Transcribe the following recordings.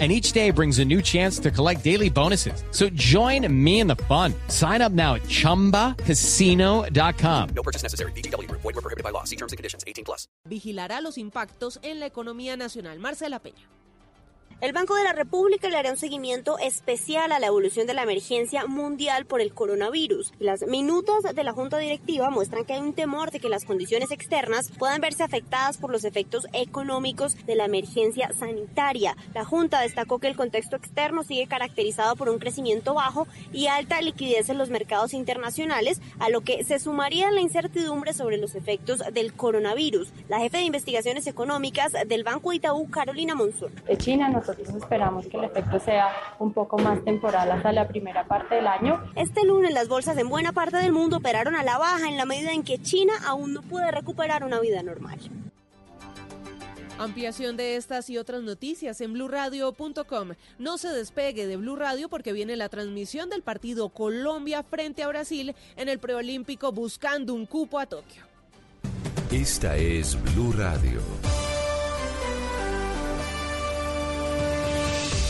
and each day brings a new chance to collect daily bonuses. So join me in the fun. Sign up now at ChumbaCasino.com. No purchase necessary. BGW. Void were prohibited by law. See terms and conditions. 18 plus. Vigilará los impactos en la economía nacional. Marcela Peña. El Banco de la República le hará un seguimiento especial a la evolución de la emergencia mundial por el coronavirus. Las minutas de la Junta Directiva muestran que hay un temor de que las condiciones externas puedan verse afectadas por los efectos económicos de la emergencia sanitaria. La Junta destacó que el contexto externo sigue caracterizado por un crecimiento bajo y alta liquidez en los mercados internacionales, a lo que se sumaría la incertidumbre sobre los efectos del coronavirus. La jefe de investigaciones económicas del Banco Itaú, Carolina Monzón. China, nosotros esperamos que el efecto sea un poco más temporal hasta la primera parte del año. Este lunes las bolsas en buena parte del mundo operaron a la baja en la medida en que China aún no puede recuperar una vida normal. Ampliación de estas y otras noticias en blurradio.com. No se despegue de Blue Radio porque viene la transmisión del partido Colombia frente a Brasil en el preolímpico buscando un cupo a Tokio. Esta es Blue Radio.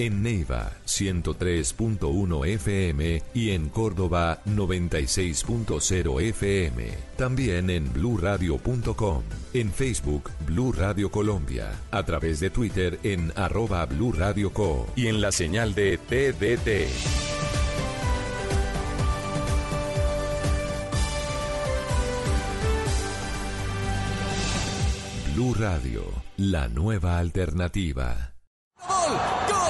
En Neiva, 103.1 FM y en Córdoba, 96.0 FM. También en bluradio.com. En Facebook, Blue Radio Colombia. A través de Twitter en arroba Blue Radio Co. Y en la señal de TDT. Blue Radio, la nueva alternativa. ¡Gol!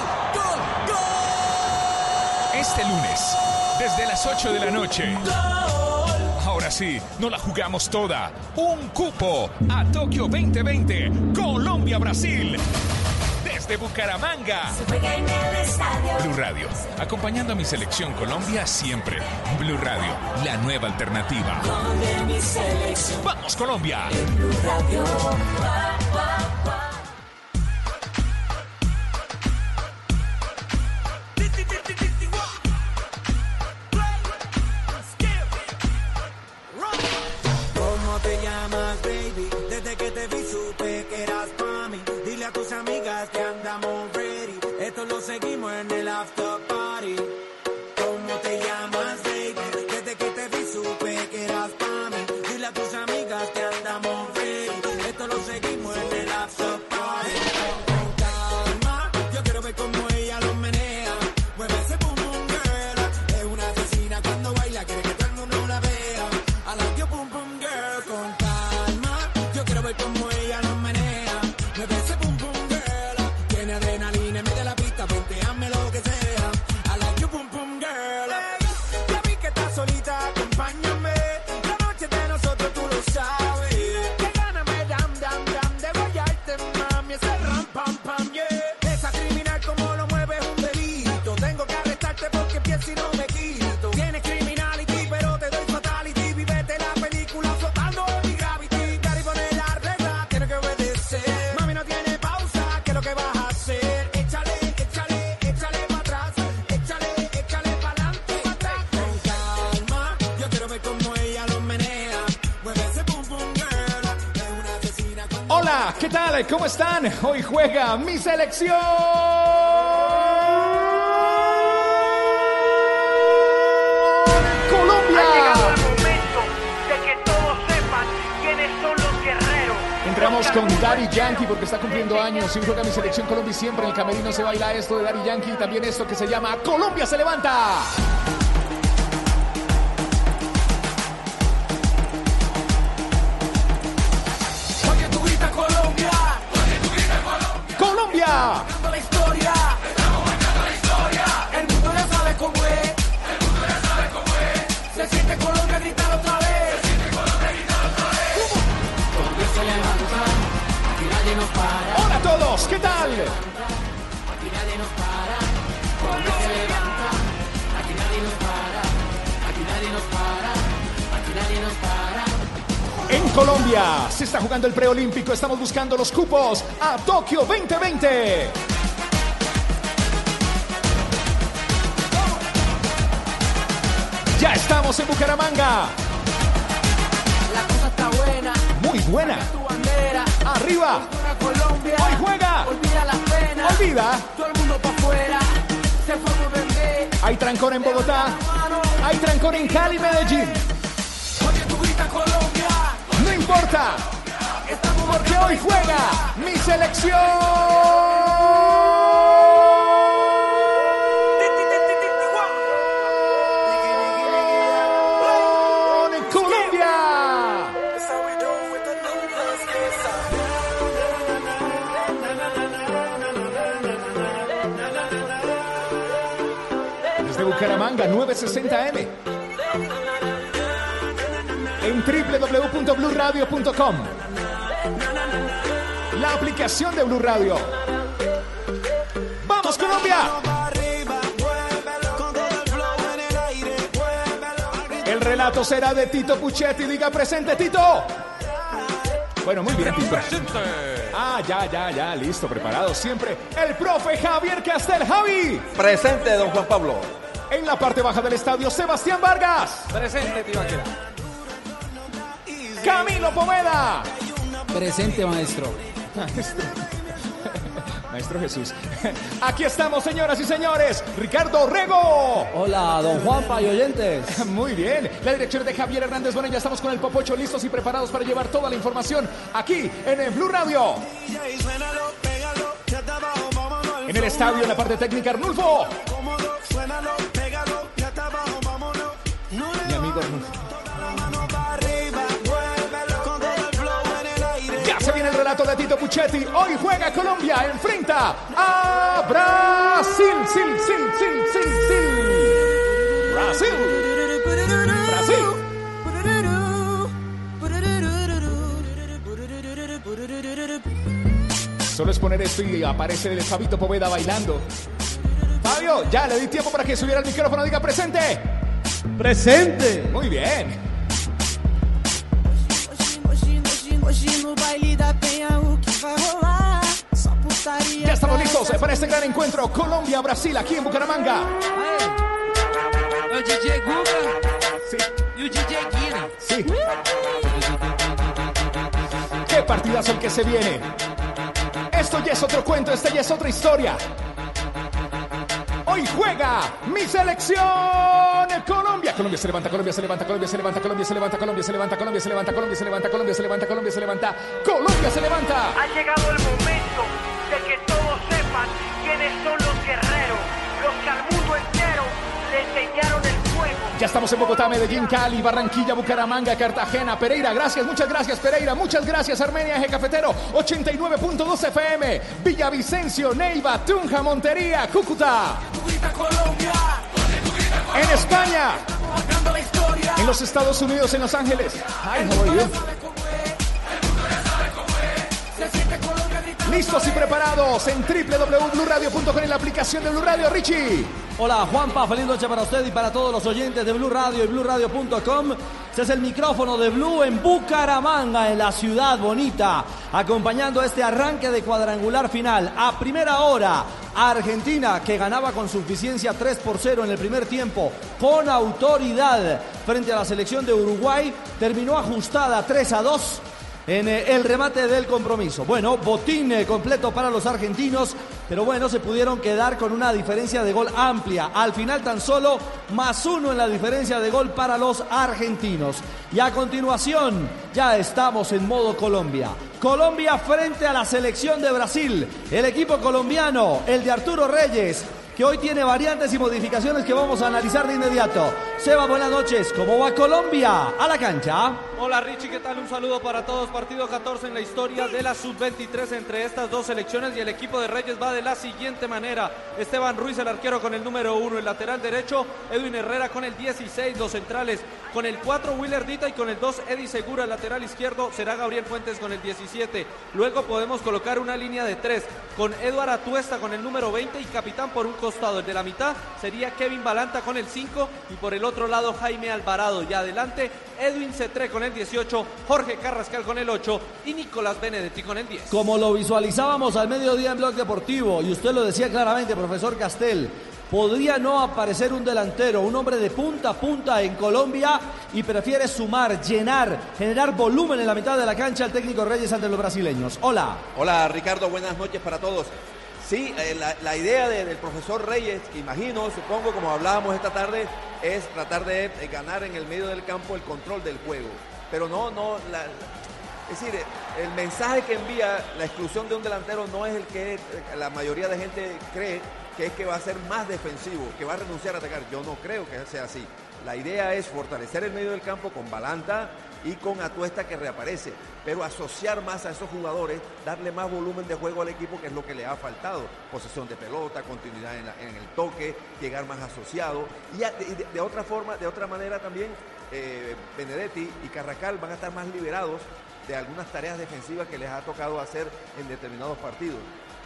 Este lunes, desde las 8 de la noche. Ahora sí, no la jugamos toda. Un cupo a Tokio 2020. Colombia-Brasil. Desde Bucaramanga. Blue Radio, acompañando a mi selección Colombia siempre. Blue Radio, la nueva alternativa. ¡Vamos, Colombia! ¿Cómo tus amigas que andamos ¿Cómo están? Hoy juega mi selección. Colombia. momento de que todos sepan quiénes son los guerreros. Entramos con Daddy Yankee porque está cumpliendo años y juega mi selección Colombia y siempre en el camerino se baila esto de Daddy Yankee y también esto que se llama Colombia se levanta. Todos, ¿qué tal? Aquí nadie nos para. Colombia se levanta, aquí nadie nos para. Aquí nadie nos para. Aquí nadie nos para. En Colombia se está jugando el preolímpico. Estamos buscando los cupos a Tokio 2020. Ya estamos en Bucaramanga. La cosa está buena. Muy buena. Tu bandera. Arriba. Colombia. Hoy juega. Olvida las penas. Olvida. Todo el mundo para afuera. Se fue por bebé. Hay trancón en Bogotá. Hay trancón en Cali, Medellín. Oye, tú grita Colombia. No importa. Estamos Porque hoy juega mi selección. 960M. En www.bluradio.com. La aplicación de Blue Radio. ¡Vamos, Colombia! El relato será de Tito Puchetti. Diga presente, Tito. Bueno, muy bien, Tito. Ah, ya, ya, ya, listo, preparado siempre. El profe Javier Castel, Javi. Presente, don Juan Pablo. En la parte baja del estadio, Sebastián Vargas. Presente, Tibaquera. Camilo Poveda. Presente, maestro. Maestro. Maestro Jesús. Aquí estamos, señoras y señores. Ricardo Rego. Hola, don Juanpa y oyentes. Muy bien. La dirección de Javier Hernández. Bueno, ya estamos con el Popocho listos y preparados para llevar toda la información aquí en el Blue Radio. En el estadio, en la parte técnica, Arnulfo. De Tito Puchetti. Hoy juega Colombia, enfrenta a Brasil. Sil, sil, sil, sil, sil. Brasil. Brasil. Solo es poner esto y aparece el Fabito Poveda bailando. Fabio, ya le di tiempo para que subiera el micrófono. Diga presente. Presente. Muy bien. Ya estamos listos para este gran encuentro Colombia-Brasil aquí en Bucaramanga. El DJ Guga Sí, y el DJ Guina. sí. Qué partidazo el que se viene. Esto ya es otro cuento, esta ya es otra historia. Hoy juega mi selección Colombia. Colombia se levanta, Colombia se levanta, Colombia se levanta, Colombia se levanta, Colombia se levanta, Colombia se levanta, Colombia se levanta, Colombia se levanta, Colombia se levanta, Colombia se levanta. Ha llegado el momento son los guerreros, los que al mundo entero le enseñaron el fuego. Ya estamos en Bogotá, Medellín, Cali, Barranquilla, Bucaramanga, Cartagena, Pereira. Gracias, muchas gracias, Pereira. Muchas gracias, Armenia, Eje Cafetero, 89.2 FM, Villavicencio, Neiva, Tunja, Montería, Cúcuta. En España, en los Estados Unidos, en Los Ángeles. Hi? Listos y preparados en www.bluradio.com en la aplicación de Blue Radio, Richie. Hola, Juanpa. Feliz noche para usted y para todos los oyentes de Blue Radio y BlueRadio.com. Este es el micrófono de Blue en Bucaramanga, en la ciudad bonita, acompañando este arranque de cuadrangular final. A primera hora, Argentina, que ganaba con suficiencia 3 por 0 en el primer tiempo, con autoridad frente a la selección de Uruguay, terminó ajustada 3 a 2 en eh, el remate del compromiso. Bueno, botín eh, completo para los argentinos, pero bueno, se pudieron quedar con una diferencia de gol amplia. Al final tan solo más uno en la diferencia de gol para los argentinos. Y a continuación, ya estamos en modo Colombia. Colombia frente a la selección de Brasil. El equipo colombiano, el de Arturo Reyes, que hoy tiene variantes y modificaciones que vamos a analizar de inmediato. Seba, buenas noches. ¿Cómo va Colombia? A la cancha. Hola Richie, ¿qué tal? Un saludo para todos. Partido 14 en la historia de la sub-23 entre estas dos selecciones y el equipo de Reyes va de la siguiente manera. Esteban Ruiz, el arquero con el número 1, el lateral derecho, Edwin Herrera con el 16, los centrales con el 4, Willer Dita y con el 2, Eddie Segura, el lateral izquierdo, será Gabriel Fuentes con el 17. Luego podemos colocar una línea de 3 con Eduard Atuesta con el número 20 y capitán por un costado. El de la mitad sería Kevin Balanta con el 5 y por el otro lado Jaime Alvarado. Y adelante Edwin Cetré con el 18, Jorge Carrascal con el 8 y Nicolás Benedetti con el 10. Como lo visualizábamos al mediodía en Blog Deportivo, y usted lo decía claramente, profesor Castel, podría no aparecer un delantero, un hombre de punta a punta en Colombia y prefiere sumar, llenar, generar volumen en la mitad de la cancha el técnico Reyes ante los brasileños. Hola. Hola Ricardo, buenas noches para todos. Sí, eh, la, idea de- del profesor Reyes, que imagino, supongo, como hablábamos esta tarde, es tratar de eh, ganar en el medio del campo el control del juego. Pero no, no, es decir, eh, el mensaje que envía la exclusión de un delantero no es el que la mayoría de gente cree que es que va a ser más defensivo, que va a renunciar a atacar. Yo no creo que sea así. La idea es fortalecer el medio del campo con Balanta y con Atuesta que reaparece, pero asociar más a esos jugadores, darle más volumen de juego al equipo, que es lo que le ha faltado. Posesión de pelota, continuidad en, el toque, llegar más asociado. Y, de otra forma, de otra manera también, eh, Benedetti y Carracal van a estar más liberados de algunas tareas defensivas que les ha tocado hacer en determinados partidos.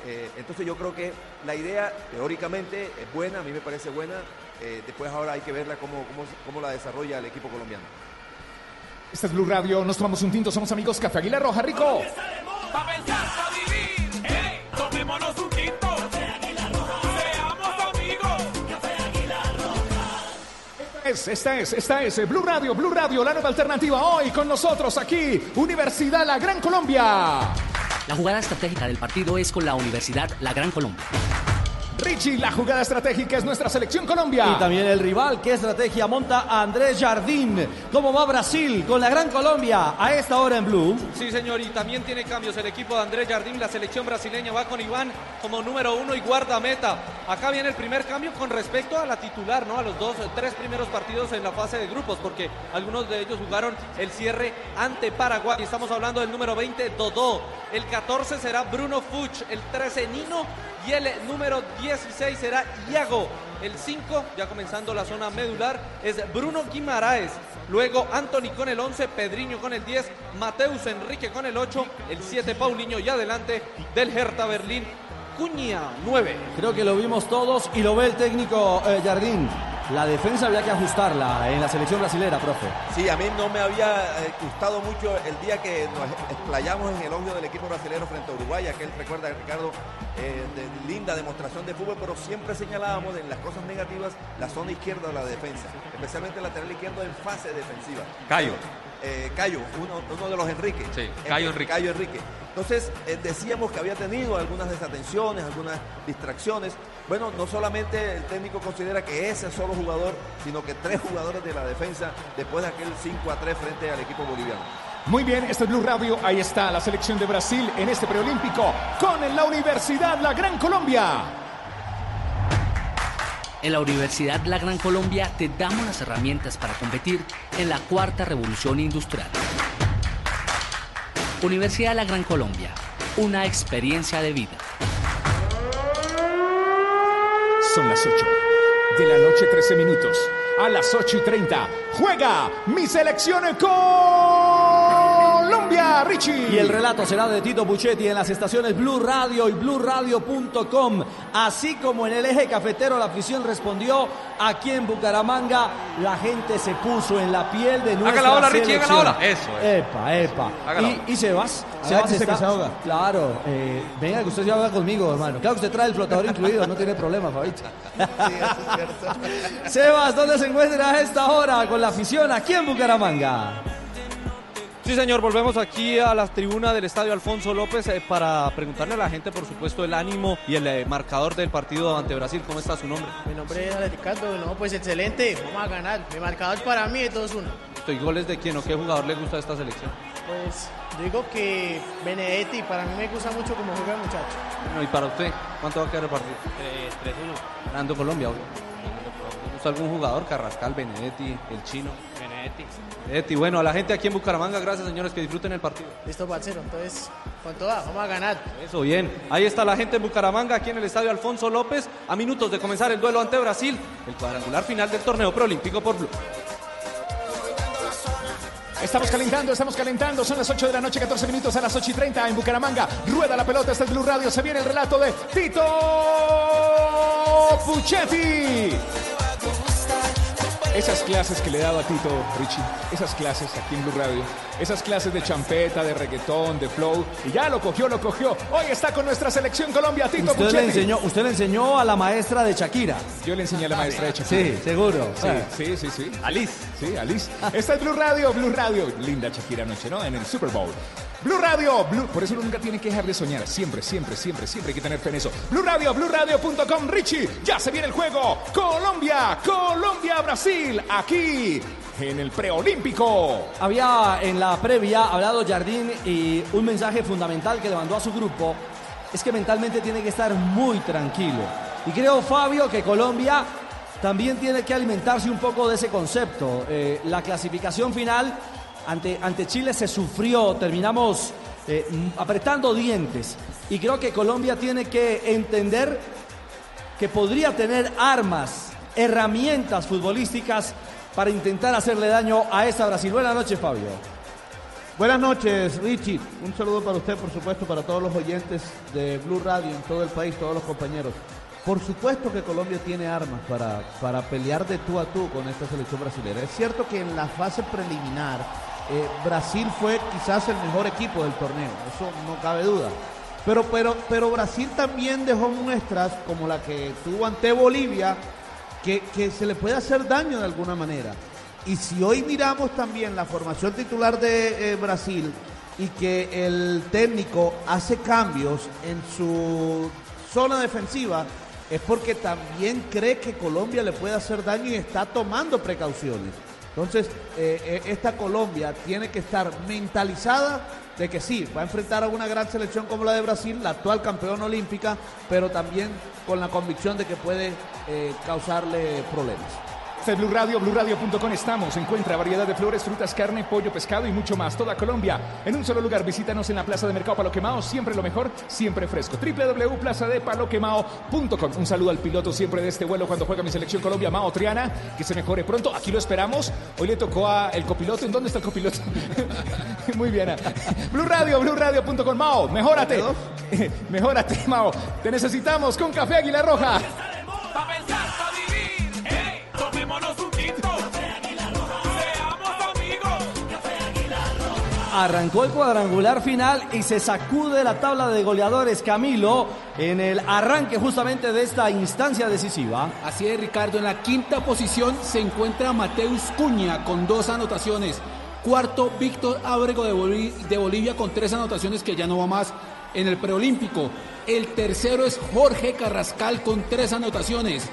Eh, entonces yo creo que la idea teóricamente es buena, a mí me parece buena. eh, después ahora hay que verla cómo, cómo, cómo la desarrolla el equipo colombiano. Este es Blue Radio, nos tomamos un tinto, somos amigos Café Aguilar Roja, rico. Pa' pensar, pa' vivir. Hey, tomémonos un tinto. Seamos amigos. Es, esta es, esta es eh, Blue Radio, Blue Radio, la nueva alternativa hoy con nosotros aquí, Universidad La Gran Colombia. La jugada estratégica del partido es con la Universidad La Gran Colombia. Richie, la jugada estratégica es nuestra selección Colombia. Y también el rival, ¿qué estrategia monta Andrés Jardín? ¿Cómo va Brasil con la Gran Colombia a esta hora en Blue? Sí, señor, y también tiene cambios el equipo de Andrés Jardín. La selección brasileña va con Iván como número uno y guardameta. Acá viene el primer cambio con respecto a la titular, ¿no? A los dos, tres primeros partidos en la fase de grupos, porque algunos de ellos jugaron el cierre ante Paraguay. Estamos hablando del número 20, Dodó. El 14 será Bruno Fuch. El 13, Nino. Y el número 16 será Iago. El 5, ya comenzando la zona medular, es Bruno Guimaraes. Luego Anthony con el 11, Pedriño con el 10, Mateus Enrique con el 8, el 7 Paulinho y adelante del Hertha Berlín, Cuña 9. Creo que lo vimos todos y lo ve el técnico eh, Jardín. La defensa había que ajustarla en la selección brasilera, profe. Sí, a mí no me había eh, gustado mucho el día que nos explayamos en el elogio del equipo brasileño frente a Uruguay, aquel recuerda Ricardo, eh, de linda demostración de fútbol, pero siempre señalábamos en las cosas negativas la zona izquierda de la defensa, especialmente el lateral izquierdo en fase defensiva. Cayo. Eh, Cayo, uno, uno de los Enrique. Sí, Cayo Enrique. Cayo Enrique. Entonces, eh, decíamos que había tenido algunas desatenciones, algunas distracciones. Bueno, no solamente el técnico considera que ese solo jugador, sino que tres jugadores de la defensa después de aquel 5 a 3 frente al equipo boliviano. Muy bien, este es Blue Radio, ahí está la selección de Brasil en este preolímpico con la Universidad La Gran Colombia. En la Universidad La Gran Colombia te damos las herramientas para competir en la cuarta revolución industrial. Universidad La Gran Colombia, una experiencia de vida. Son las 8 de la noche, 13 minutos. A las 8 y 30 juega mi selección Colombia, Richie. Y el relato será de Tito Puchetti en las estaciones Blue Radio y BlueRadio.com. Así como en el eje cafetero la afición respondió, aquí en Bucaramanga la gente se puso en la piel de nuestra la ola, Richie, haga la ola. Eso es. Epa, epa. Haga Y, Sebas, Sebas dice está... que se ahoga. Claro, eh, venga que usted se ahoga conmigo, hermano. Claro que usted trae el flotador incluido, no tiene problema, Fabito. Sebas, ¿dónde se encuentra a esta hora con la afición aquí en Bucaramanga? Sí, señor, volvemos aquí a la tribuna del Estadio Alfonso López eh, para preguntarle a la gente, por supuesto, el ánimo y el eh, marcador del partido ante Brasil. ¿Cómo está su nombre? Mi nombre es Ricardo, no, pues excelente, vamos a ganar. Mi marcador para mí es 2-1. ¿Y goles de quién o qué jugador le gusta de esta selección? Pues digo que Benedetti, para mí me gusta mucho como juega el muchacho. Bueno, y para usted, ¿cuánto va a quedar el partido? 3-1. Ganando Colombia, obvio. ¿Le gusta algún jugador? Carrascal, Benedetti, el chino. Benedetti. Benedetti, bueno, a la gente aquí en Bucaramanga, gracias señores, que disfruten el partido. Listo, parcero. Entonces, con toda, vamos a ganar. Eso, bien. Ahí está la gente en Bucaramanga, aquí en el estadio Alfonso López, a minutos de comenzar el duelo ante Brasil, el cuadrangular final del torneo preolímpico por Blue. Estamos calentando, estamos calentando. Son las 8 de la noche, 14 minutos a las 8 y 30 en Bucaramanga. Rueda la pelota, está el Blue Radio. Se viene el relato de Tito Puchetti. Esas clases que le daba a Tito, Richie, esas clases aquí en Blue Radio, esas clases de champeta, de reggaetón, de flow, y ya lo cogió, lo cogió. Hoy está con nuestra selección Colombia, Tito Usted le, enseñó, usted le enseñó a la maestra de Shakira. Yo le enseñé a la maestra de Shakira. Sí, seguro. Sí, Ah. sí, sí, sí. Alice. Sí, Alice. Está es Blue Radio, Blue Radio. Linda Shakira anoche, ¿no? En el Super Bowl. Blue Radio, Blue. Por eso uno nunca tiene que dejar de soñar. Siempre, siempre, siempre, siempre hay que tener fe en eso. Blue Radio, BlueRadio.com. Richie, ya se viene el juego. Colombia, Colombia, Brasil. Aquí en el preolímpico. Había en la previa hablado Jardín y un mensaje fundamental que le mandó a su grupo es que mentalmente tiene que estar muy tranquilo. Y creo, Fabio, que Colombia también tiene que alimentarse un poco de ese concepto. Eh, la clasificación final ante, ante Chile se sufrió, terminamos eh, apretando dientes. Y creo que Colombia tiene que entender que podría tener armas, herramientas futbolísticas para intentar hacerle daño a esta Brasil. Buenas noches, Fabio. Buenas noches, Richie. Un saludo para usted, por supuesto, para todos los oyentes de Blue Radio en todo el país, todos los compañeros. Por supuesto que Colombia tiene armas para, para pelear de tú a tú con esta selección brasileña. Es cierto que en la fase preliminar eh, Brasil fue quizás el mejor equipo del torneo, eso no cabe duda. Pero, pero, pero Brasil también dejó muestras como la que tuvo ante Bolivia, que, que se le puede hacer daño de alguna manera. Y si hoy miramos también la formación titular de eh, Brasil y que el técnico hace cambios en su zona defensiva, es porque también cree que Colombia le puede hacer daño y está tomando precauciones. Entonces, eh, eh, esta Colombia tiene que estar mentalizada de que sí, va a enfrentar a una gran selección como la de Brasil, la actual campeona olímpica, pero también con la convicción de que puede eh, causarle problemas. Este es Blue Radio, BlueRadio.com estamos. Encuentra variedad de flores, frutas, carne, pollo, pescado y mucho más. Toda Colombia en un solo lugar. Visítanos en la Plaza de Mercado Palo Quemao. Siempre lo mejor, siempre fresco. www.plazadepaloquemao.com. Un saludo al piloto siempre de este vuelo cuando juega mi selección Colombia, Mao Triana. Que se mejore pronto. Aquí lo esperamos. Hoy le tocó a el copiloto. ¿En dónde está el copiloto? Muy bien. Blue Radio, BlueRadio.com. Mao, mejórate. mejórate, Mao. Te necesitamos con Café Águila Roja. Arrancó el cuadrangular final y se sacude la tabla de goleadores Camilo en el arranque justamente de esta instancia decisiva. Así es, Ricardo. En la quinta posición se encuentra Mateus Cuña con dos anotaciones. Cuarto, Víctor Ábrego de, de Bolivia con tres anotaciones que ya no va más en el preolímpico. El tercero es Jorge Carrascal con tres anotaciones.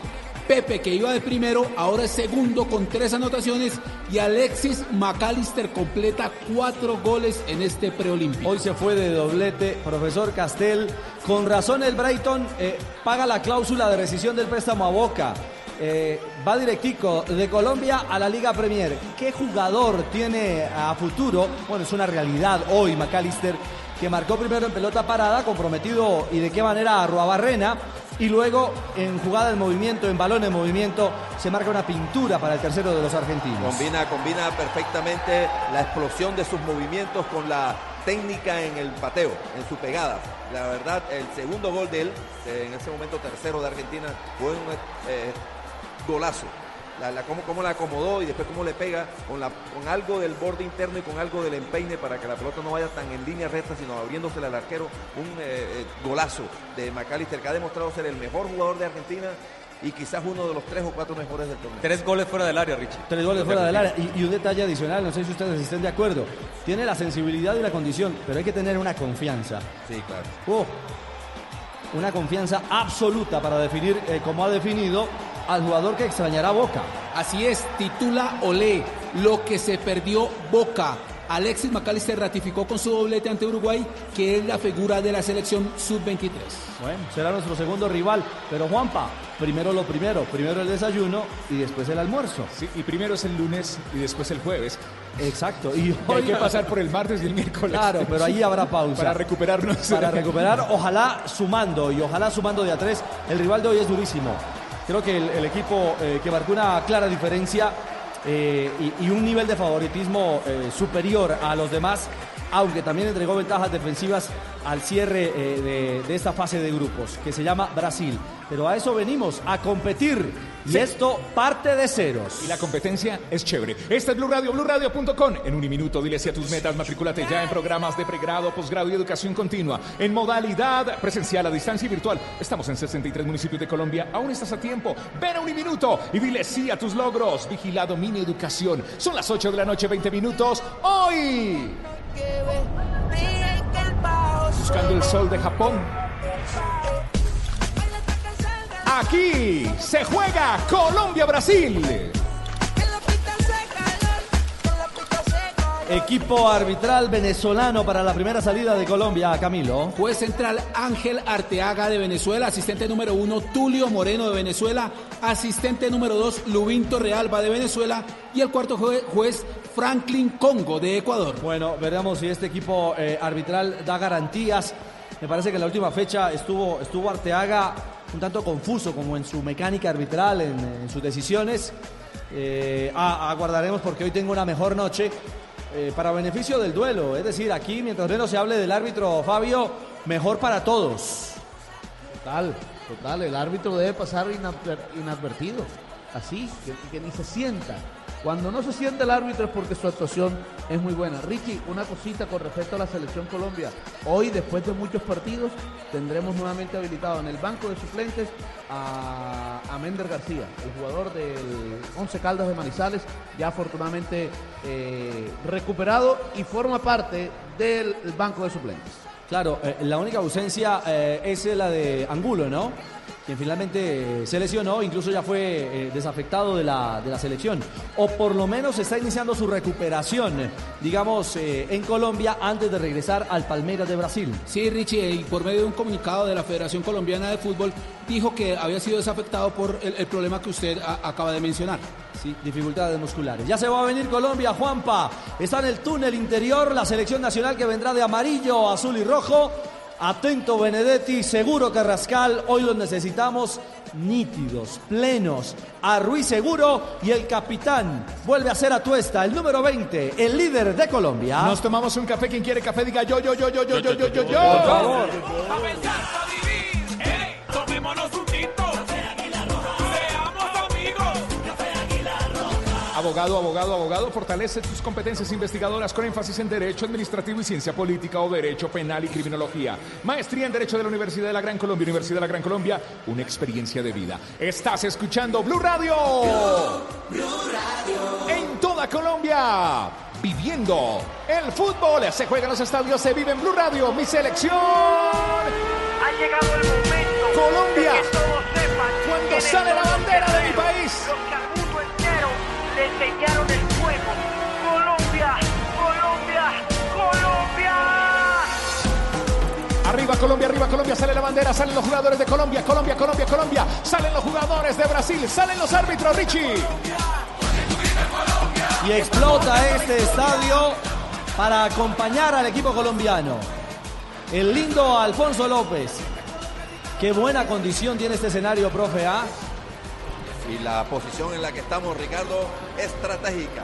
Pepe, que iba de primero, ahora es segundo con tres anotaciones. Y Alexis McAllister completa cuatro goles en este preolímpico. Hoy se fue de doblete, profesor Castel. Con razón el Brighton eh, paga la cláusula de rescisión del préstamo a Boca. Eh, va directico de Colombia a la Liga Premier. ¿Qué jugador tiene a futuro? Bueno, es una realidad hoy McAllister, que marcó primero en pelota parada, comprometido y de qué manera a Ruabarrena. Y luego en jugada en movimiento, en balón en movimiento, se marca una pintura para el tercero de los argentinos. Combina, combina perfectamente la explosión de sus movimientos con la técnica en el pateo, en su pegada. La verdad, el segundo gol de él, en ese momento tercero de Argentina, fue un eh, golazo. La, la- cómo, cómo la acomodó y después cómo le pega con, la, con algo del borde interno y con algo del empeine para que la pelota no vaya tan en línea recta, sino abriéndosela al arquero. Un eh, eh, golazo de McAllister que ha demostrado ser el mejor jugador de Argentina y quizás uno de los tres o cuatro mejores del torneo. Tres goles fuera del área, Richie. Tres goles fuera del área. Y, y un detalle adicional, no sé si ustedes estén de acuerdo. Tiene la sensibilidad y la condición, pero hay que tener una confianza. Sí, claro. Oh, una confianza absoluta para definir, eh, como ha definido, al jugador que extrañará a Boca. Así es, titula Olé, lo que se perdió Boca. Alexis McAllister ratificó con su doblete ante Uruguay que es la figura de la selección sub-23. Bueno, será nuestro segundo rival. Pero Juanpa, primero lo primero. Primero el desayuno y después el almuerzo. Sí, y primero es el lunes y después el jueves. Exacto. Y hay que pasar por el martes y el miércoles. Claro, pero ahí habrá pausa. Para recuperarnos. Para recuperar, ojalá sumando y ojalá sumando de a tres. El rival de hoy es durísimo. Creo que el, equipo eh, que marcó una clara diferencia eh, y, un nivel de favoritismo eh, superior a los demás, aunque también entregó ventajas defensivas al cierre de esta fase de grupos, que se llama Brasil. Pero a eso venimos, a competir. Y Sí. esto parte de ceros. Y la competencia es chévere. Este es Blue Radio, BlueRadio.com. En un minuto, dile sí a tus metas. Matricúlate ya en programas de pregrado, posgrado y educación continua. En modalidad presencial, a distancia y virtual. Estamos en 63 municipios de Colombia. Aún estás a tiempo. Ven a un minuto y dile sí a tus logros. Vigilado Mini Educación. Son las 8 de la noche, 20 minutos. Hoy. Buscando el sol de Japón. Aquí se juega Colombia-Brasil. Equipo arbitral venezolano para la primera salida de Colombia, Camilo. Juez central Ángel Arteaga de Venezuela, asistente número uno Tulio Moreno de Venezuela, asistente número dos Lubinto Realba de Venezuela y el cuarto jue- juez Franklin Congo de Ecuador. Bueno, veremos si este equipo eh, arbitral da garantías. Me parece que en la última fecha estuvo, estuvo Arteaga un tanto confuso como en su mecánica arbitral, en, sus decisiones. Eh, aguardaremos porque hoy tengo una mejor noche eh, para beneficio del duelo. Es decir, aquí mientras menos se hable del árbitro Fabio, mejor para todos. Total, total. El árbitro debe pasar inadver- inadvertido. Así, que ni se sienta. Cuando no se siente el árbitro es porque su actuación es muy buena. Ricky, una cosita con respecto a la selección Colombia. Hoy, después de muchos partidos, tendremos nuevamente habilitado en el banco de suplentes a, a Mender García, el jugador del Once Caldas de Manizales, ya afortunadamente eh, recuperado y forma parte del banco de suplentes. Claro, eh, la única ausencia eh, es la de Angulo, ¿no? Quien finalmente eh, se lesionó, incluso ya fue eh, desafectado de la, de la selección. O por lo menos está iniciando su recuperación, digamos, eh, en Colombia antes de regresar al Palmeiras de Brasil. Sí, Richie, y por medio de un comunicado de la Federación Colombiana de Fútbol, dijo que había sido desafectado por el, el problema que usted a- acaba de mencionar. Sí, dificultades musculares. Ya se va a venir Colombia, Juanpa. Está en el túnel interior la selección nacional que vendrá de amarillo, azul y rojo. Atento Benedetti, seguro Carrascal, hoy los necesitamos nítidos, plenos. A Ruiz Seguro y el capitán vuelve a ser Atuesta, el número 20, el líder de Colombia. Nos tomamos un café. Quien quiere café, diga yo, yo, yo, yo, yo, yo, yo, yo, yo. Por favor. A pensar, a Abogado, abogado, abogado, fortalece tus competencias investigadoras con énfasis en Derecho Administrativo y Ciencia Política o Derecho Penal y Criminología. Maestría en Derecho de la Universidad de la Gran Colombia, Universidad de la Gran Colombia, una experiencia de vida. Estás escuchando Blue Radio. En toda Colombia, viviendo el fútbol. Se juega en los estadios, se vive en Blue Radio. Mi selección. Ha llegado el momento Colombia. de que todos sepan Cuando sale la bandera de mi país. Le enseñaron el fuego. Colombia, Colombia, Colombia. Arriba Colombia, arriba Colombia, sale la bandera, salen los jugadores de Colombia, Colombia, Colombia, Colombia, salen los jugadores de Brasil, salen los árbitros, Richie. Y explota este estadio para acompañar al equipo colombiano. El lindo Alfonso López. Qué buena condición tiene este escenario, profe, ¿ah? Y la posición en la que estamos, Ricardo, estratégica,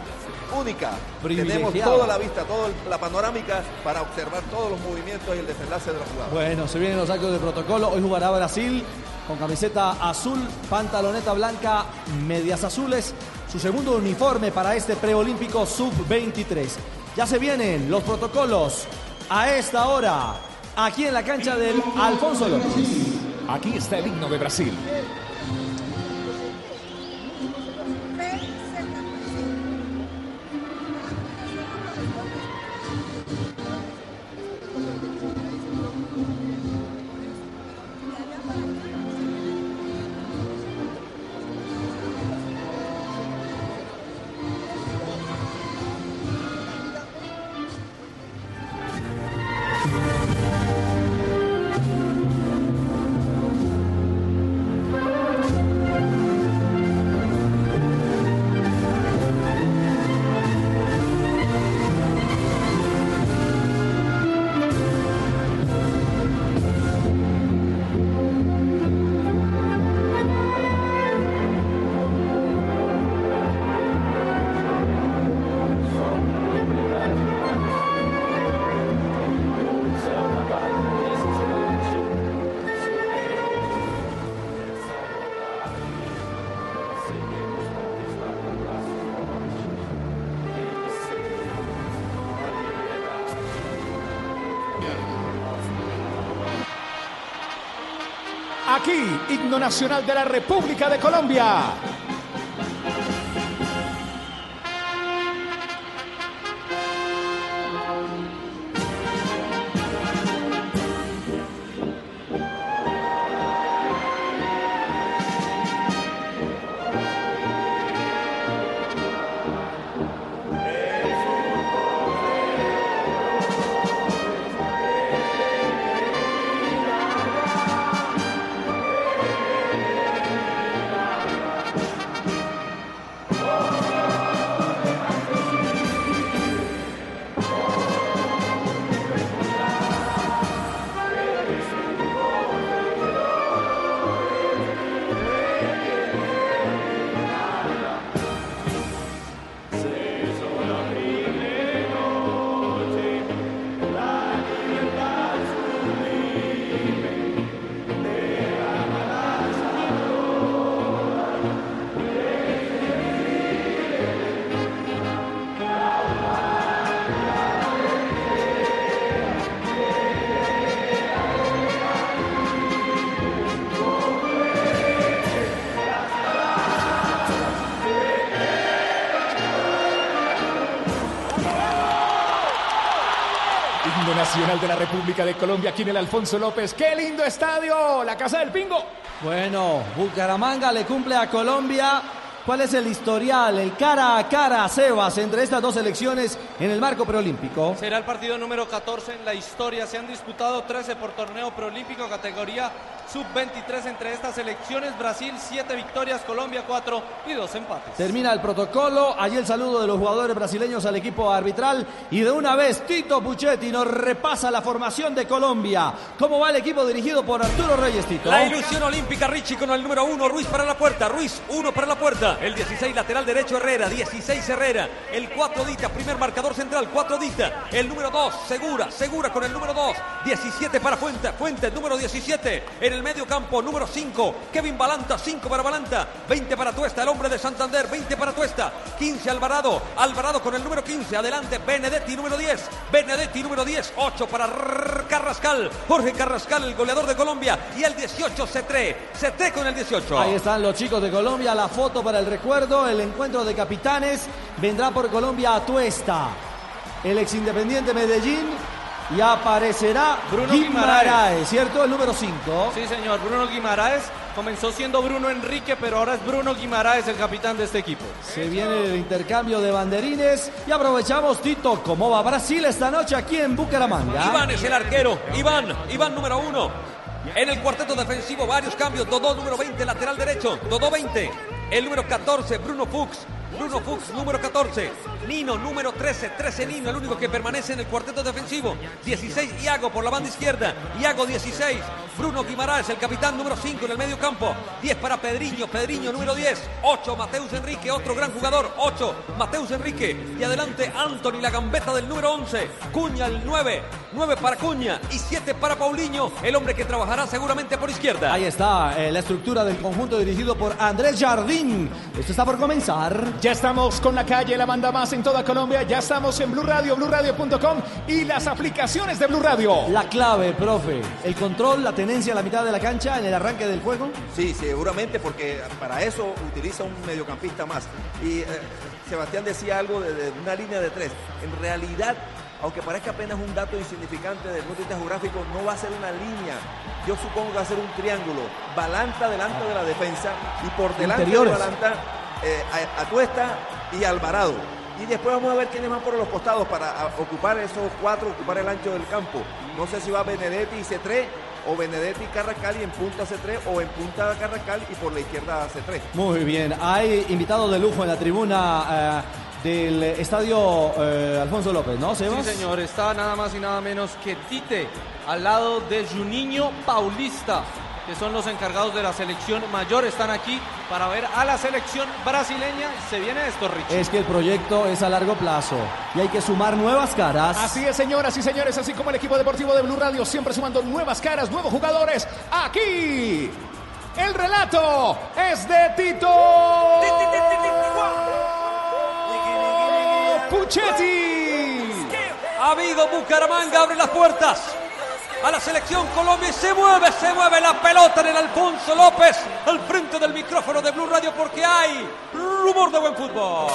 única. Tenemos toda la vista, toda la panorámica para observar todos los movimientos y el desenlace de la jugada. Bueno, se vienen los actos de protocolo. Hoy jugará Brasil con camiseta azul, pantaloneta blanca, medias azules. Su segundo uniforme para este preolímpico sub-23. Ya se vienen los protocolos a esta hora, aquí en la cancha del Alfonso López. Aquí está el himno de Brasil. Nacional de la República de Colombia. República de Colombia aquí en el Alfonso López. ¡Qué lindo estadio! La Casa del Pingo. Bueno, Bucaramanga le cumple a Colombia. ¿Cuál es el historial, el cara a cara, Sebas, entre estas dos selecciones en el marco preolímpico? Será el partido número 14 en la historia. Se han disputado 13 por torneo preolímpico, categoría sub-23 entre estas selecciones. Brasil, 7 victorias, Colombia, 4 y 2 empates. Termina el protocolo. Allí el saludo de los jugadores brasileños al equipo arbitral. Y de una vez, Tito Puchetti nos repasa la formación de Colombia. ¿Cómo va el equipo dirigido por Arturo Reyes, Tito? La ilusión olímpica, Richie con el número 1, Ruiz para la puerta, Ruiz, 1 para la puerta. El 16 lateral derecho Herrera, 16 Herrera. El 4 Dita, primer marcador central, 4 Dita. El número 2, Segura, Segura con el número 2. 17 para Fuente, Fuente, número 17. En el medio campo, número 5, Kevin Balanta, 5 para Balanta. 20 para Tuesta, el hombre de Santander, 20 para Tuesta. 15 Alvarado, Alvarado con el número 15. Adelante, Benedetti, número 10. Benedetti, número 10. 8 para Carrascal, Jorge Carrascal, el goleador de Colombia. Y el 18, Cetré, Cetré con el 18. Ahí están los chicos de Colombia, la foto para el recuerdo, el encuentro de capitanes. Vendrá por Colombia a Tuesta, el ex Independiente Medellín. Y aparecerá Bruno Guimaraes, Guimaraes. ¿cierto? El número 5. Sí, señor, Bruno Guimaraes comenzó siendo Bruno Enrique, pero ahora es Bruno Guimaraes el capitán de este equipo. Se viene el intercambio de banderines y aprovechamos, Tito, cómo va Brasil esta noche aquí en Bucaramanga. Iván es el arquero. Iván, Iván número uno. En el cuarteto defensivo, varios cambios. Dodó número 20, lateral derecho. Dodó 20. El número 14, Bruno Fuchs. Bruno Fuchs, número 14. Nino, número 13. 13 Nino, el único que permanece en el cuarteto defensivo. 16, Iago por la banda izquierda. Iago, 16. Bruno Guimaraes, el capitán número 5 en el medio campo. 10 para Pedriño. Pedriño, número 10. 8, Mateus Enrique, otro gran jugador. 8, Mateus Enrique. Y adelante, Anthony, la gambeta del número 11. Cuña, el 9. 9 para Cuña. Y 7 para Paulinho, el hombre que trabajará seguramente por izquierda. Ahí está eh, la estructura del conjunto dirigido por Andrés Jardín. Esto está por comenzar. Ya estamos con la calle, la banda más en toda Colombia. Ya estamos en Blue Radio, BlueRadio.com y las aplicaciones de Blue Radio. La clave, profe, el control, la tenencia a la mitad de la cancha en el arranque del juego. Sí, seguramente, porque para eso utiliza un mediocampista más. Y eh, Sebastián decía algo de, de una línea de tres. En realidad, aunque parezca apenas un dato insignificante desde el punto de vista geográfico, no va a ser una línea. Yo supongo que va a ser un triángulo. Balanta delante de la defensa y por delante Interiores. de Balanta, eh, a- Atuesta y Alvarado. Y después vamos a ver quiénes van por los costados para ocupar esos cuatro, ocupar el ancho del campo. No sé si va Benedetti y C3 o Benedetti y Carrascal y en punta C3 o en punta Carrascal y por la izquierda C3. Muy bien, hay invitados de lujo en la tribuna eh, del estadio eh, Alfonso López, ¿no, Sebas? Sí, señor, está nada más y nada menos que Tite al lado de Juninho Paulista, que son los encargados de la selección mayor. Están aquí para ver a la selección brasileña. Se viene esto, Richie. Es que el proyecto es a largo plazo y hay que sumar nuevas caras. Así es, señoras y señores, así como el equipo deportivo de Blue Radio, siempre sumando nuevas caras, nuevos jugadores. Aquí, el relato es de Tito Puchetti. Amigo Bucaramanga, abre las puertas. A la selección Colombia y se mueve, se mueve la pelota en el Alfonso López al frente del micrófono de Blue Radio porque hay rumor de buen fútbol.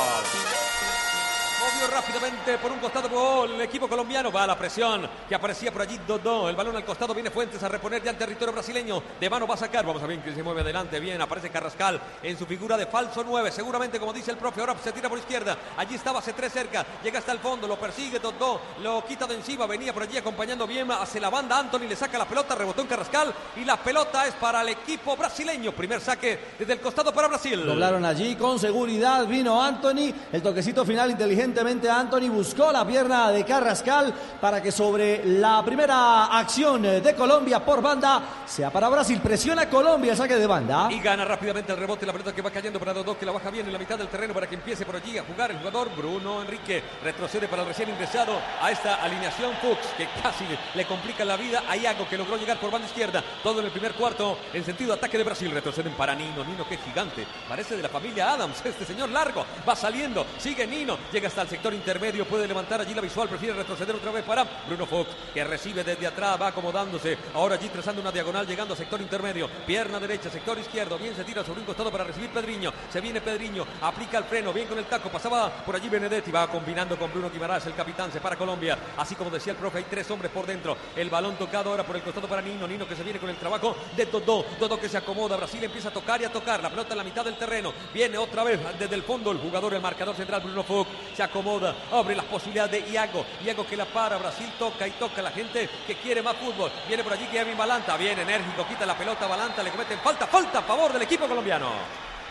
Rápidamente por un costado gol. El equipo colombiano va a la presión que aparecía por allí Dodó. El balón al costado viene Fuentes a reponer ya en territorio brasileño. De mano va a sacar. Vamos a ver que se mueve adelante. Bien, aparece Carrascal en su figura de falso 9. Seguramente, como dice el profe, ahora se tira por izquierda. Allí estaba C3 cerca. Llega hasta el fondo. Lo persigue Dodó. Lo quita de encima. Venía por allí acompañando bien hacia la banda. Anthony le saca la pelota. Rebotó en Carrascal. Y la pelota es para el equipo brasileño. Primer saque desde el costado para Brasil. Doblaron allí con seguridad, vino Anthony, el toquecito final inteligentemente Anthony buscó la pierna de Carrascal para que sobre la primera acción de Colombia por banda sea para Brasil, presiona Colombia, saque de banda. Y gana rápidamente el rebote, la pelota que va cayendo para Dodó, que la baja bien en la mitad del terreno para que empiece por allí a jugar el jugador Bruno Enrique. Retrocede para el recién ingresado a esta alineación Fuchs, que casi le complica la vida a Iago, que logró llegar por banda izquierda. Todo en el primer cuarto, en sentido ataque de Brasil. Retroceden para Nino, Nino que gigante, parece de la familia Adams, este señor largo, va saliendo, sigue Nino, llega hasta el sector intermedio, puede levantar allí la visual, prefiere retroceder otra vez para Bruno Fox, que recibe desde atrás, va acomodándose, ahora allí trazando una diagonal, llegando a sector intermedio, pierna derecha, sector izquierdo, bien se tira sobre un costado para recibir Pedriño, se viene Pedriño, aplica el freno, bien con el taco, pasaba por allí Benedetti, va combinando con Bruno Guimaraes, el capitán, se para Colombia, así como decía el profe, hay tres hombres por dentro, el balón tocado ahora por el costado para Nino, Nino que se viene con el trabajo de Dodó, Dodó que se acomoda, Brasil empieza a tocar y a tocar, la pelota en la mitad del terreno, viene otra vez desde el fondo el jugador, el marcador central Bruno Fox, se acomoda, abre las posibilidades de Iago, Iago que la para, Brasil toca y toca la gente que quiere más fútbol, viene por allí Kevin Balanta, bien enérgico, quita la pelota Balanta, le cometen falta, falta a favor del equipo colombiano.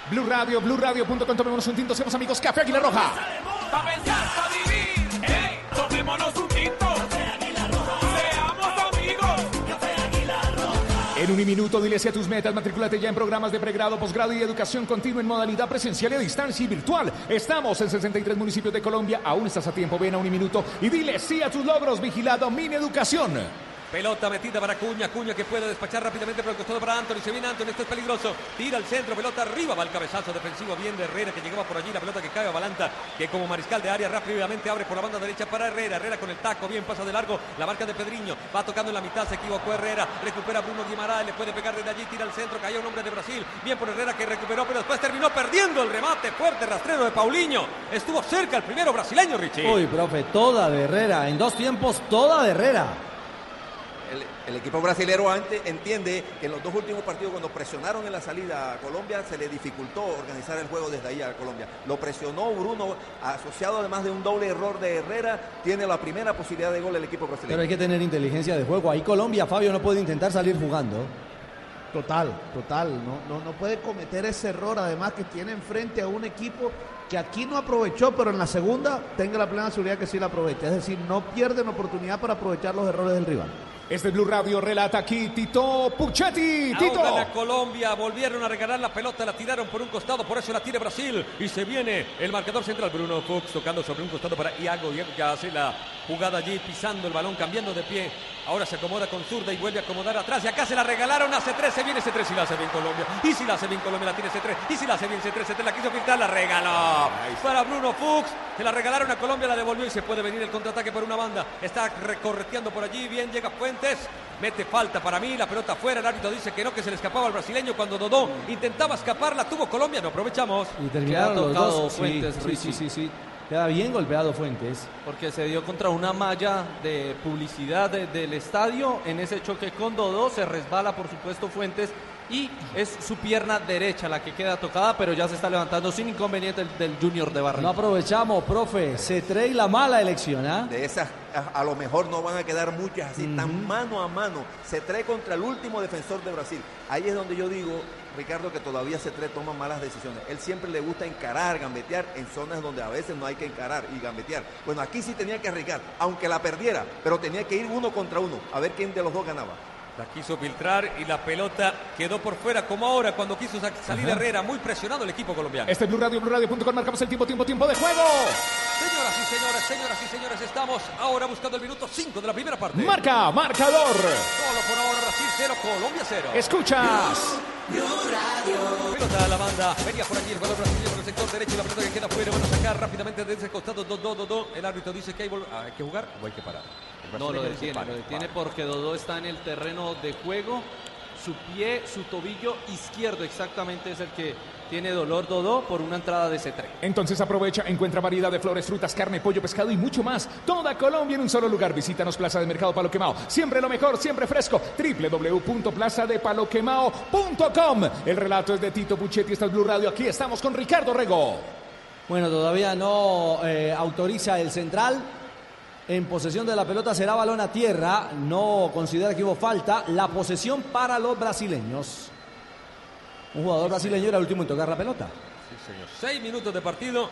Blue Radio, BlueRadio.com, tomémonos un tinto, seamos amigos, Café Águila Roja. Pensar, vivir. Hey, tomémonos un En un minuto, dile a tus metas, matricúlate ya en programas de pregrado, posgrado y educación continua en modalidad presencial y a distancia y virtual. Estamos en 63 municipios de Colombia, aún estás a tiempo, ven a un minuto y dile sí a tus logros, vigilado Mini Educación. Pelota metida para Cuña, Cuña que puede despachar rápidamente por el costado para Anthony, se viene Anthony, esto es peligroso, tira al centro, pelota arriba, va el cabezazo defensivo bien de Herrera que llegaba por allí, la pelota que cae a Balanta, que como mariscal de área rápidamente abre por la banda derecha para Herrera, Herrera con el taco, bien pasa de largo, la marca de Pedriño, va tocando en la mitad, se equivocó Herrera, recupera Bruno Guimaraes, le puede pegar desde allí, tira al centro, cayó un hombre de Brasil, bien por Herrera que recuperó, pero después terminó perdiendo el remate, fuerte rastrero de Paulinho, estuvo cerca el primero brasileño, Richie. Uy, profe, toda de Herrera, en dos tiempos, toda de Herrera. El, el equipo brasilero antes entiende que en los dos últimos partidos cuando presionaron en la salida a Colombia se le dificultó organizar el juego desde ahí a Colombia. Lo presionó Bruno, asociado además de un doble error de Herrera, tiene la primera posibilidad de gol el equipo brasileño. Pero hay que tener inteligencia de juego. Ahí Colombia, Fabio, no puede intentar salir jugando. Total, total. No, no, no puede cometer ese error, además que tiene enfrente a un equipo que aquí no aprovechó, pero en la segunda tenga la plena seguridad que sí la aprovecha. Es decir, no pierden oportunidad para aprovechar los errores del rival. Este Blue Radio relata aquí Tito Puchetti. Tito. Ahogan a Colombia, volvieron a regalar la pelota, la tiraron por un costado, por eso la tira Brasil. Y se viene el marcador central, Bruno Fox tocando sobre un costado para Iago. Iago que hace la jugada allí, pisando el balón, cambiando de pie. Ahora se acomoda con zurda y vuelve a acomodar atrás. Y acá se la regalaron a C3, se viene C3 y la hace bien Colombia. Y si la hace bien Colombia, la tiene C3. Y si la hace bien C3, C3 la quiso filtrar, la regaló. Para Bruno Fuchs, se la regalaron a Colombia, la devolvió y se puede venir el contraataque por una banda. Está recorreteando por allí, bien llega Fuentes. Mete falta para mí, la pelota fuera, el árbitro dice que no, que se le escapaba al brasileño cuando Dodó intentaba escapar, la tuvo Colombia, no aprovechamos. Y terminaron Queda los tocado dos. Fuentes, sí, sí, sí, sí, sí. Queda bien golpeado Fuentes. Porque se dio contra una malla de publicidad de- del estadio. En ese choque con Dodó se resbala, por supuesto, Fuentes. Y es su pierna derecha la que queda tocada, pero ya se está levantando sin inconveniente el del Junior de No Barranquilla. aprovechamos, profe. Se trae la mala elección, ¿ah? De esas, a, a lo mejor no van a quedar muchas así, tan mano a mano. Se trae contra el último defensor de Brasil. Ahí es donde yo digo, Ricardo, que todavía se trae toma malas decisiones. Él siempre le gusta encarar, gambetear en zonas donde a veces no hay que encarar y gambetear. Bueno, aquí sí tenía que arriesgar, aunque la perdiera, pero tenía que ir uno contra uno, a ver quién de los dos ganaba. La quiso filtrar y la pelota quedó por fuera, como ahora cuando quiso sa- salir Ajá. Herrera. Muy presionado el equipo colombiano. Este Blue Radio, BlueRadio.com, marcamos el tiempo, tiempo, tiempo de juego. Señoras y señores, señoras y señores, estamos ahora buscando el minuto 5 de la primera parte. Marca, marcador. Solo por ahora Brasil 0, Colombia 0. Escuchas. Pelota a la banda. Venía por aquí el jugador brasileño por el sector derecho. La pelota que queda fuera. Van a sacar rápidamente desde ese costado. 2, 2, 2, 2. El árbitro dice que hay, ah, hay que jugar o hay que parar. No, lo detiene, lo detiene porque Dodó está en el terreno de juego. Su pie, su tobillo izquierdo exactamente es el que tiene dolor Dodó por una entrada de C3. Entonces aprovecha, encuentra variedad de flores, frutas, carne, pollo, pescado y mucho más. Toda Colombia en un solo lugar. Visítanos Plaza de Mercado Palo Quemao. Siempre lo mejor, siempre fresco. www.plazadepaloquemao.com. El relato es de Tito Puchetti, está en Blue Radio. Aquí estamos con Ricardo Rego. Bueno, todavía no eh, autoriza el central. En posesión de la pelota será balón a tierra. No considera que hubo falta. La posesión para los brasileños. Un jugador brasileño era el último en tocar la pelota. Sí, señor. Seis minutos de partido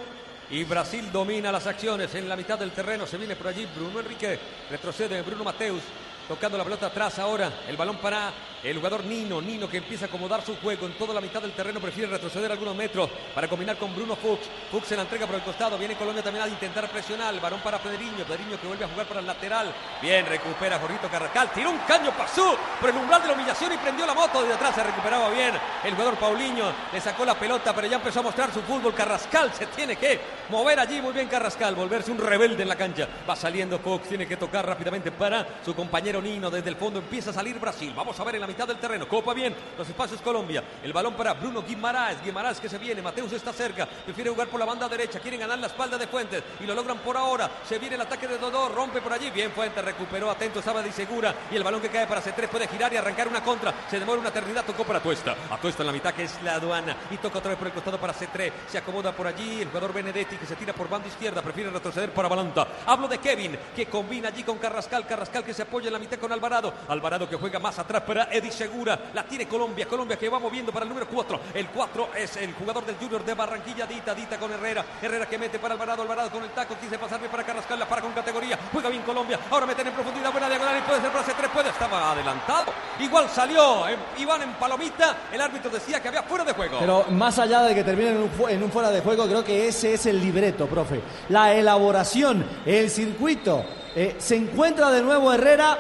y Brasil domina las acciones en la mitad del terreno. Se viene por allí Bruno Enrique. Retrocede Bruno Mateus. Tocando la pelota atrás ahora. El balón para el jugador Nino. Nino que empieza a acomodar su juego en toda la mitad del terreno. Prefiere retroceder algunos metros para combinar con Bruno Fuchs. Fuchs se la entrega por el costado. Viene Colombia también a intentar presionar. El balón para Pedriño. Pedriño que vuelve a jugar para el lateral. Bien, recupera Jorrito Carrascal. Tiró un caño, pasó por el umbral de la humillación y prendió la moto. Desde atrás se recuperaba bien. El jugador Paulinho le sacó la pelota, pero ya empezó a mostrar su fútbol. Carrascal se tiene que mover allí. Muy bien, Carrascal. Volverse un rebelde en la cancha. Va saliendo Fox. Tiene que tocar rápidamente para su compañero Nino. Desde el fondo empieza a salir Brasil. Vamos a ver en la mitad del terreno. Copa bien. Los espacios Colombia. El balón para Bruno Guimaraes. Guimaraes que se viene. Mateus está cerca. Prefiere jugar por la banda derecha. Quieren ganar la espalda de Fuentes. Y lo logran por ahora. Se viene el ataque de Dodó. Rompe por allí. Bien Fuentes. Recuperó. Atento. Estaba de segura. Y el balón que cae para C3 puede girar y arrancar una contra. Se demora una eternidad. Tocó para Tuesta. A Tuesta en la mitad que es la aduana. Y toca otra vez por el costado para C3. Se acomoda por allí. El jugador Benedetti que se tira por banda izquierda. Prefiere retroceder para Balanta. Hablo de Kevin que combina allí con Carrascal. Carrascal que se apoya en la mitad con Alvarado. Alvarado que juega más atrás para Eddie Segura. La tiene Colombia. Colombia que va moviendo para el número 4. El 4 es el jugador del Junior de Barranquilla. Dita, Dita con Herrera. Herrera que mete para Alvarado. Alvarado con el taco. Quise pasarme para Carrascal. Para con categoría. Juega bien Colombia. Ahora meten en profundidad. Buena diagonal. Y puede ser para C3. Puede. Estaba adelantado. Igual salió eh, Iván en palomita. El árbitro decía que había fuera de juego. Pero más allá de que termine en un, fu- en un fuera de juego, creo que ese es el libreto, profe. La elaboración, el circuito. Eh, se encuentra de nuevo Herrera,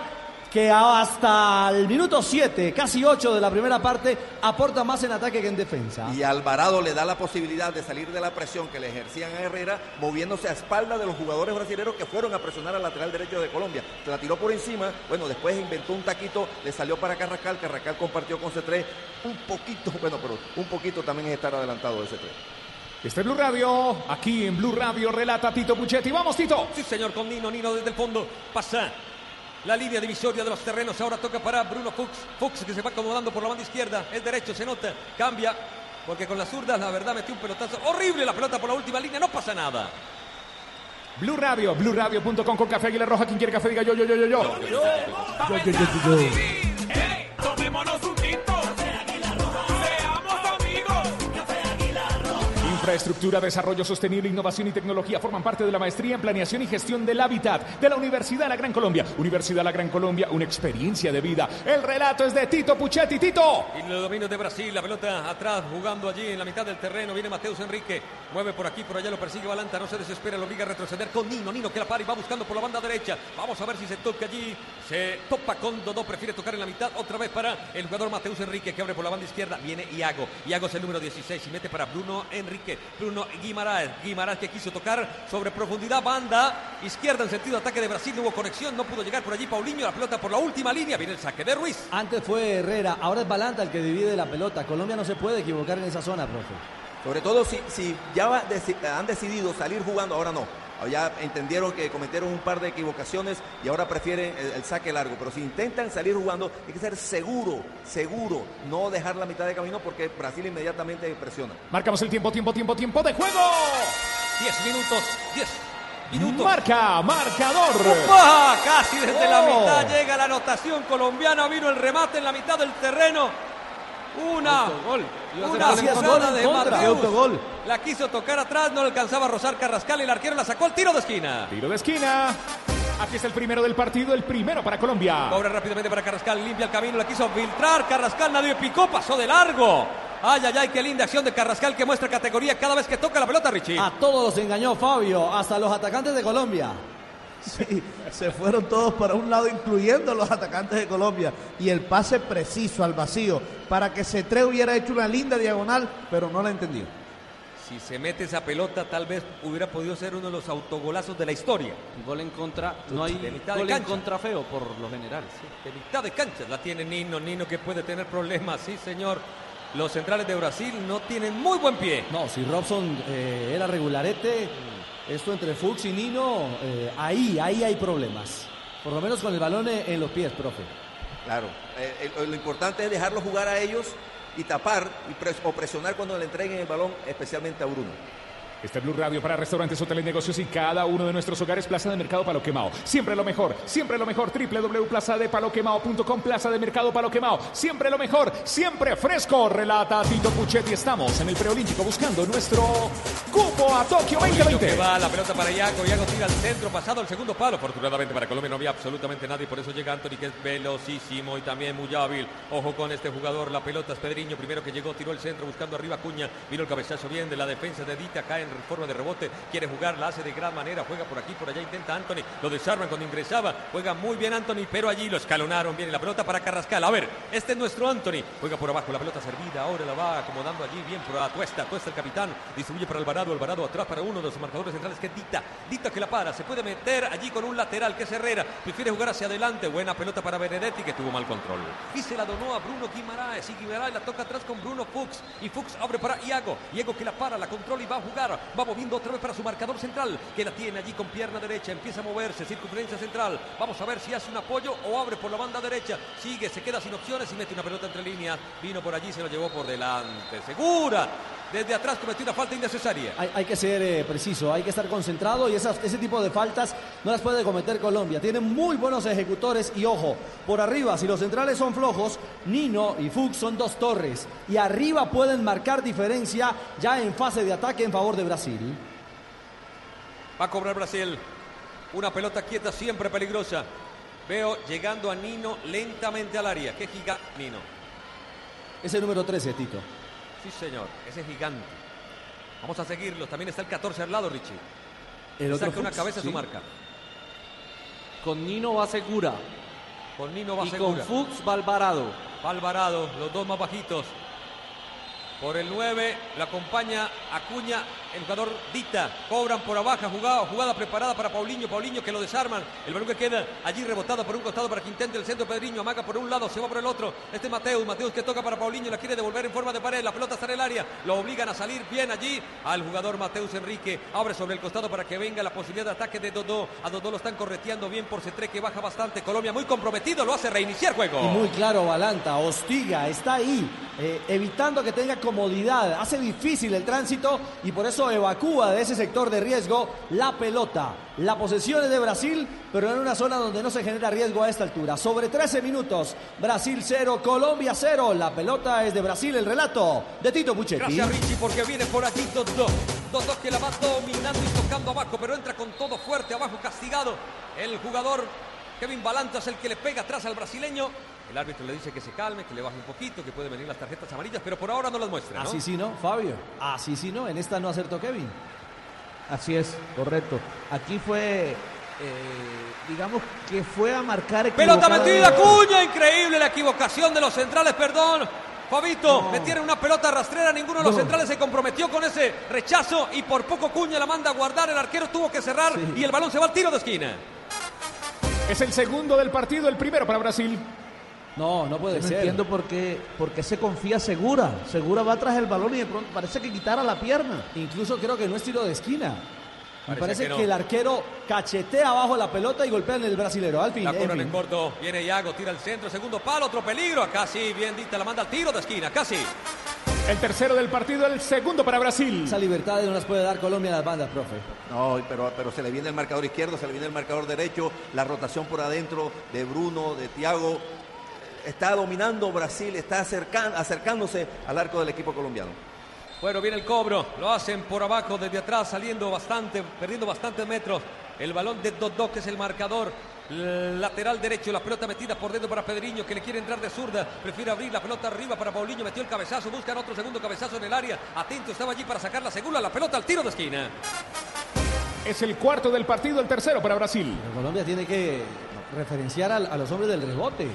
que hasta el minuto 7, casi 8 de la primera parte, aporta más en ataque que en defensa. Y Alvarado le da la posibilidad de salir de la presión que le ejercían a Herrera, moviéndose a espalda de los jugadores brasileños que fueron a presionar al lateral derecho de Colombia. Se la tiró por encima, bueno, después inventó un taquito, le salió para Carrascal, Carrascal compartió con C3, un poquito, bueno, pero un poquito también es estar adelantado de C3. Este es Blue Radio. Aquí en Blue Radio relata Tito Puchetti. Vamos, Tito. Sí, señor, con Nino, Nino desde el fondo. Pasa la línea divisoria de los terrenos. Ahora toca para Bruno Fuchs. Fuchs que se va acomodando por la banda izquierda. Es derecho, se nota. Cambia. Porque con la zurda, la verdad, metió un pelotazo horrible la pelota por la última línea. No pasa nada. Blue Radio, BlueRadio.com con Café Aguilar Roja. Quien quiere café, diga yo, yo, yo, yo, yo. Yo, yo, yo, Infraestructura, desarrollo sostenible, innovación y tecnología forman parte de la maestría en planeación y gestión del hábitat de la Universidad la Gran Colombia. Universidad la Gran Colombia, una experiencia de vida. El relato es de Tito Puchetti. Tito. Y el dominio de Brasil, la pelota atrás, jugando allí en la mitad del terreno. Viene Mateus Enrique, mueve por aquí, por allá, lo persigue Balanta, no se desespera, lo obliga a retroceder con Nino. Nino que la para y va buscando por la banda derecha. Vamos a ver si se toca allí. Se topa con Dodó, prefiere tocar en la mitad. Otra vez para el jugador Mateus Enrique que abre por la banda izquierda. Viene Iago. Iago es el número 16 y mete para Bruno Enrique. Bruno Guimaraes. Guimaraes que quiso tocar sobre profundidad, banda izquierda en sentido ataque de Brasil. No hubo conexión, no pudo llegar por allí Paulinho. La pelota por la última línea. Viene el saque de Ruiz. Antes fue Herrera, ahora es Balanta el que divide la pelota. Colombia no se puede equivocar en esa zona, profe. Sobre todo si, si ya va han decidido salir jugando, ahora no. Ya entendieron que cometieron un par de equivocaciones y ahora prefieren el, el saque largo. Pero si intentan salir jugando, hay que ser seguro, seguro. No dejar la mitad de camino porque Brasil inmediatamente presiona. Marcamos el tiempo, tiempo, tiempo, tiempo de juego. 10 minutos, 10 minutos. Marca, marcador. Casi desde la Oh. mitad llega la anotación colombiana. Vino el remate en la mitad del terreno. Una, Autogol. Una jugada de. Mateus. Autogol. La quiso tocar atrás, no le alcanzaba a rozar Carrascal. El arquero la sacó al tiro de esquina. Tiro de esquina. Aquí está el primero del partido, el primero para Colombia. Cobra rápidamente para Carrascal, limpia el camino, la quiso filtrar. Carrascal, nadie picó, pasó de largo. Ay, ay, ay, qué linda acción de Carrascal que muestra categoría cada vez que toca la pelota, Richie. A todos los engañó Fabio, hasta los atacantes de Colombia. Sí, se fueron todos para un lado, incluyendo los atacantes de Colombia. Y el pase preciso al vacío para que Cetré hubiera hecho una linda diagonal, pero no la entendió. Si se mete esa pelota, tal vez hubiera podido ser uno de los autogolazos de la historia. Gol en contra, no hay de mitad de gol en contra feo por lo general. De mitad de cancha la tiene Nino, Nino que puede tener problemas, sí señor. Los centrales de Brasil no tienen muy buen pie. No, si Robson eh, era regularete, esto entre Fuchs y Nino, eh, ahí, ahí hay problemas. Por lo menos con el balón en, en los pies, profe. Claro, eh, lo importante es dejarlos jugar a ellos y tapar y o presionar cuando le entreguen el balón, especialmente a Bruno. Este es Blue Radio para restaurantes, hoteles, negocios y cada uno de nuestros hogares. Plaza de Mercado Palo Quemao. Siempre lo mejor, siempre lo mejor. www.plazadepaloquemao.com Plaza de Mercado Palo Quemao. Siempre lo mejor, siempre fresco. Relata Tito Puchetti. Estamos en el preolímpico buscando nuestro cupo a Tokio Que 2020. va la pelota para Iago, Iago tira al centro, pasado el segundo palo. Afortunadamente para Colombia no había absolutamente nadie, por eso llega Anthony que es velocísimo y también muy hábil. Ojo con este jugador, la pelota es Pedriño, primero que llegó, tiró el centro buscando arriba Cuña, vino el cabezazo bien de la defensa de Dita, cae en forma de rebote, quiere jugar, la hace de gran manera, juega por aquí, por allá, intenta Anthony, lo desarman cuando ingresaba, juega muy bien Anthony, pero allí lo escalonaron bien y la pelota para Carrascal. A ver, este es nuestro Anthony, juega por abajo, la pelota servida, ahora la va acomodando allí bien por la Tuesta, Tuesta el capitán, distribuye para Alvarado, Alvarado atrás para uno de los marcadores centrales que es Dita, Dita que la para, se puede meter allí con un lateral que es Herrera, prefiere jugar hacia adelante, buena pelota para Benedetti que tuvo mal control. Y se la donó a Bruno Guimaraes y Guimaraes la toca atrás con Bruno Fuchs y Fuchs abre para Iago, Iago que la para, la controla y va a jugar, va moviendo otra vez para su marcador central que la tiene allí con pierna derecha, empieza a moverse, circunferencia central, vamos a ver si hace un apoyo o abre por la banda derecha, sigue, se queda sin opciones y mete una pelota entre líneas, vino por allí, se lo llevó por delante, segura, desde atrás cometió una falta innecesaria. Hay, hay que ser eh, preciso, hay que estar concentrado y esas- ese tipo de faltas no las puede cometer Colombia. Tiene muy buenos ejecutores y ojo, por arriba, si los centrales son flojos, Nino y Fuchs son dos torres y arriba pueden marcar diferencia ya en fase de ataque en favor de Brasil. Va a cobrar Brasil. Una pelota quieta siempre peligrosa. Veo llegando a Nino lentamente al área. Qué gigante Nino. Es el número 13, Tito. Sí, señor. Ese gigante. Vamos a seguirlo. También está el 14 al lado, Richie. El otro Saca una cabeza a su sí. marca. Con Nino va segura. Con Nino va y segura. con Fuchs va Alvarado. Va Alvarado, los dos más bajitos. Por el 9 la acompaña Acuña, el jugador Dita. Cobran por abajo, jugada, jugada preparada para Paulinho. Paulinho que lo desarman. El balón que queda allí rebotado por un costado para que intente el centro. Pedriño amaga por un lado, se va por el otro. Este es Mateus. Mateus que toca para Paulinho, la quiere devolver en forma de pared. La pelota está en el área. Lo obligan a salir bien allí al jugador Mateus Enrique. Abre sobre el costado para que venga la posibilidad de ataque de Dodó. A Dodó lo están correteando bien por Cetré que baja bastante. Colombia muy comprometido, lo hace reiniciar juego. Y muy claro, Balanta, hostiga, está ahí, eh, evitando que tenga comodidad, hace difícil el tránsito y por eso evacúa de ese sector de riesgo la pelota. La posesión es de Brasil, pero en una zona donde no se genera riesgo a esta altura. Sobre 13 minutos, Brasil 0, Colombia 0. La pelota es de Brasil, el relato de Tito Puchetti. Gracias Richie porque viene por aquí Dodó. Dodó que la va dominando y tocando abajo, pero entra con todo fuerte abajo, castigado. El jugador Kevin Balanta es el que le pega atrás al brasileño. El árbitro le dice que se calme, que le baje un poquito, que pueden venir las tarjetas amarillas, pero por ahora no las muestra. ¿no? Así sí, ¿no, Fabio? Así sí, ¿no? En esta no acertó Kevin. Así es, correcto. Aquí fue, eh, digamos que fue a marcar Pelota metida, Cuña, increíble la equivocación de los centrales, perdón. Fabito, metieron una pelota rastrera, ninguno de los No. centrales se comprometió con ese rechazo y por poco Cuña la manda a guardar, el arquero tuvo que cerrar y el balón se va al tiro de esquina. Es el segundo del partido, el primero para Brasil. No, no puede Yo no ser. entiendo por qué, por qué se confía Segura. Segura va tras el balón y de pronto parece que quitara la pierna. Incluso creo que no es tiro de esquina. Me Parece que el arquero cachetea abajo la pelota y golpea en el brasilero. Al fin, La en en corto, viene Iago, tira el centro, segundo palo, otro peligro, acá sí, bien dita, la manda al tiro de esquina, casi. El tercero del partido, el segundo para Brasil. Esa libertad no las puede dar Colombia en las bandas, profe. No, pero, pero se le viene el marcador izquierdo, se le viene el marcador derecho, la rotación por adentro de Bruno, de Tiago. Está dominando Brasil, está acercan- acercándose al arco del equipo colombiano. Bueno, viene el cobro, lo hacen por abajo, desde atrás, saliendo bastante, perdiendo bastantes metros. El balón de Dodó, que es el marcador. Lateral derecho, la pelota metida por dentro para Pedriño, que le quiere entrar de zurda. Prefiere abrir la pelota arriba para Paulinho, metió el cabezazo, buscan otro segundo cabezazo en el área. Atento, estaba allí para sacar la segunda, la pelota al tiro de esquina. Es el cuarto del partido, el tercero para Brasil. Pero Colombia tiene que referenciar a, los hombres del rebote.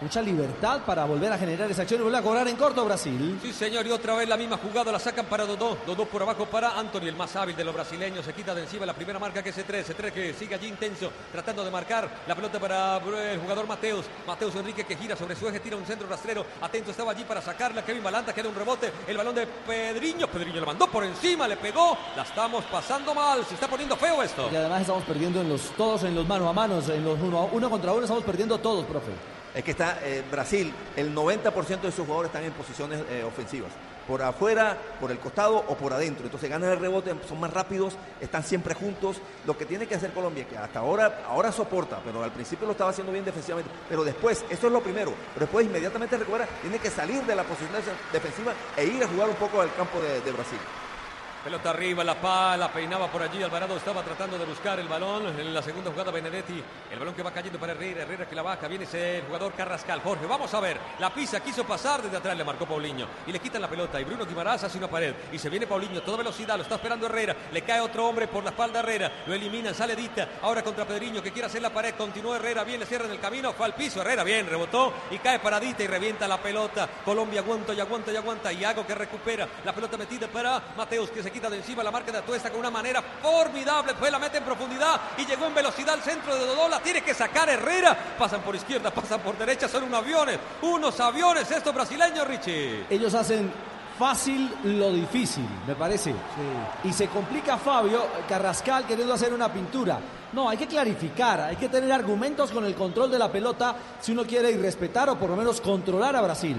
Mucha libertad para volver a generar esa acción y volver a cobrar en corto Brasil. Sí, señor, y otra vez la misma jugada la sacan para Dodó. Dodó por abajo para Anthony, el más hábil de los brasileños. Se quita de encima la primera marca que es C3. C3 que sigue allí intenso, tratando de marcar la pelota para el jugador Mateus. Mateus Enrique que gira sobre su eje, tira un centro rastrero. Atento estaba allí para sacarla. Kevin Balanta queda un rebote. El balón de Pedriño. Pedriño lo mandó por encima, le pegó. La estamos pasando mal. Se está poniendo feo esto. Y además estamos perdiendo en los, todos en los mano a manos, en los uno, uno contra uno, estamos perdiendo todos, profe. Es que está eh, Brasil, el 90% de sus jugadores están en posiciones eh, ofensivas. Por afuera, por el costado o por adentro. Entonces ganan el rebote, son más rápidos, están siempre juntos. Lo que tiene que hacer Colombia, que hasta ahora, ahora soporta, pero al principio lo estaba haciendo bien defensivamente. Pero después, eso es lo primero. Pero después inmediatamente recupera, tiene que salir de la posición defensiva e ir a jugar un poco al campo de, de Brasil. Pelota arriba, la pala, peinaba por allí. Alvarado estaba tratando de buscar el balón. En la segunda jugada, Benedetti. El balón que va cayendo para Herrera. Herrera que la baja. Viene ese jugador Carrascal. Jorge, vamos a ver. La pisa, quiso pasar. Desde atrás le marcó Paulinho. Y le quitan la pelota. Y Bruno Guimarães hace una pared. Y se viene Paulinho. Toda velocidad. Lo está esperando Herrera. Le cae otro hombre por la espalda Herrera. Lo eliminan. Sale Dita. Ahora contra Pedriño que quiere hacer la pared. Continúa Herrera. Bien, le cierran el camino. Fue al piso. Herrera bien. Rebotó. Y cae para Dita y revienta la pelota. Colombia aguanta y aguanta y aguanta. Y Hago que recupera. La pelota metida para Mateus que se quita de encima la marca de Atuesta con una manera formidable. Fue la mete en profundidad y llegó en velocidad al centro de Dodó. La tiene que sacar Herrera. Pasan por izquierda, pasan por derecha. Son unos aviones. Unos aviones estos brasileños, Richie. Ellos hacen fácil lo difícil, me parece. Y se complica Fabio Carrascal queriendo hacer una pintura. No, hay que clarificar, hay que tener argumentos con el control de la pelota si uno quiere irrespetar o por lo menos controlar a Brasil.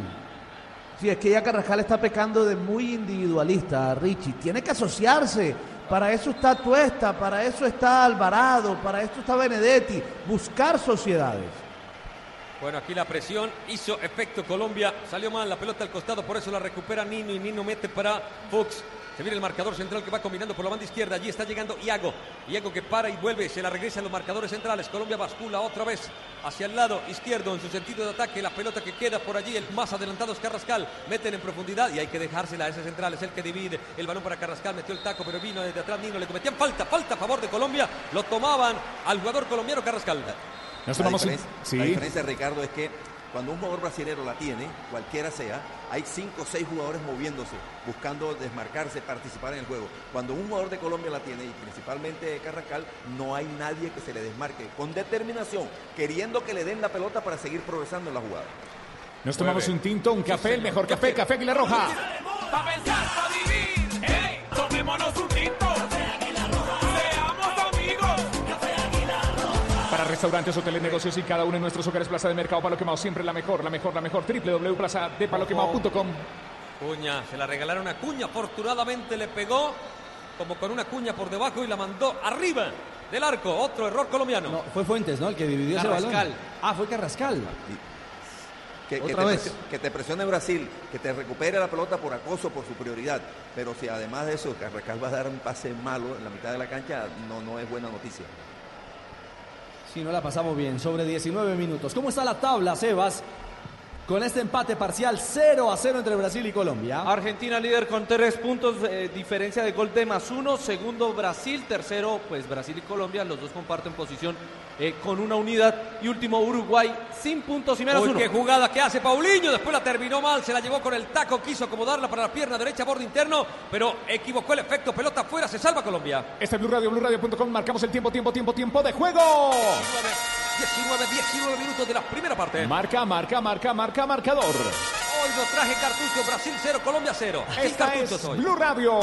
Sí, es que ya Carrascal está pecando de muy individualista, Richie. Tiene que asociarse. Para eso está Tuesta, para eso está Alvarado, para eso está Benedetti. Buscar sociedades. Bueno, aquí la presión hizo efecto Colombia. Salió mal la pelota al costado, por eso la recupera Nino y Nino mete para Fox. Se viene el marcador central que va combinando por la banda izquierda. Allí está llegando Iago. Iago que para y vuelve. Se la regresa a los marcadores centrales. Colombia bascula otra vez hacia el lado izquierdo en su sentido de ataque. La pelota que queda por allí. El más adelantado es Carrascal. Meten en profundidad y hay que dejársela a ese central. Es el que divide el balón para Carrascal. Metió el taco, pero vino desde atrás Nino. Le cometían falta, falta a favor de Colombia. Lo tomaban al jugador colombiano Carrascal. la, diferencia, la diferencia, Ricardo, es que cuando un jugador brasilero la tiene, cualquiera sea, hay cinco o seis jugadores moviéndose, buscando desmarcarse, participar en el juego. Cuando un jugador de Colombia la tiene, y principalmente Carrascal, no hay nadie que se le desmarque con determinación, queriendo que le den la pelota para seguir progresando en la jugada. Nos tomamos un tinto, un café, el mejor café, café Aguilar Roja. Pa' pensar, pa' vivir, hey, tomémonos un tinto. Restaurantes, hoteles, negocios y cada uno de nuestros hogares, Plaza de Mercado Palo Quemado, siempre la mejor, la mejor, la mejor. www.plazadepaloquemado.com. Cuña, se la regalaron a Cuña. Afortunadamente le pegó como con una cuña por debajo y la mandó arriba del arco. Otro error colombiano. No, fue Fuentes, ¿no? El que dividió Carrascal. ese balón. Ah, fue Carrascal. Que, te vez. presione- que te presione Brasil, que te recupere la pelota por acoso, por su prioridad. Pero si además de eso Carrascal va a dar un pase malo en la mitad de la cancha, no, no es buena noticia. Si no la pasamos bien, sobre 19 minutos. ¿Cómo está la tabla, Sebas? Con este empate parcial 0 a 0 entre Brasil y Colombia. Argentina líder con tres puntos, eh, diferencia de gol de más uno. Segundo Brasil, tercero pues Brasil y Colombia, los dos comparten posición eh, con una unidad. Y último Uruguay sin puntos y menos Uy, uno. qué jugada que hace Paulinho. Después la terminó mal. Se la llevó con el taco. Quiso acomodarla para la pierna derecha, borde interno. Pero equivocó el efecto. Pelota afuera. Se salva Colombia. Este es Blue Radio, BlueRadio.com. Marcamos el tiempo, tiempo, tiempo, tiempo de juego. 19, 19 minutos de la primera parte. Marca, marca, marca, marca, marcador. Hoy nos traje cartucho. Brasil 0, Colombia 0. Sin Esta es hoy. Blue Radio.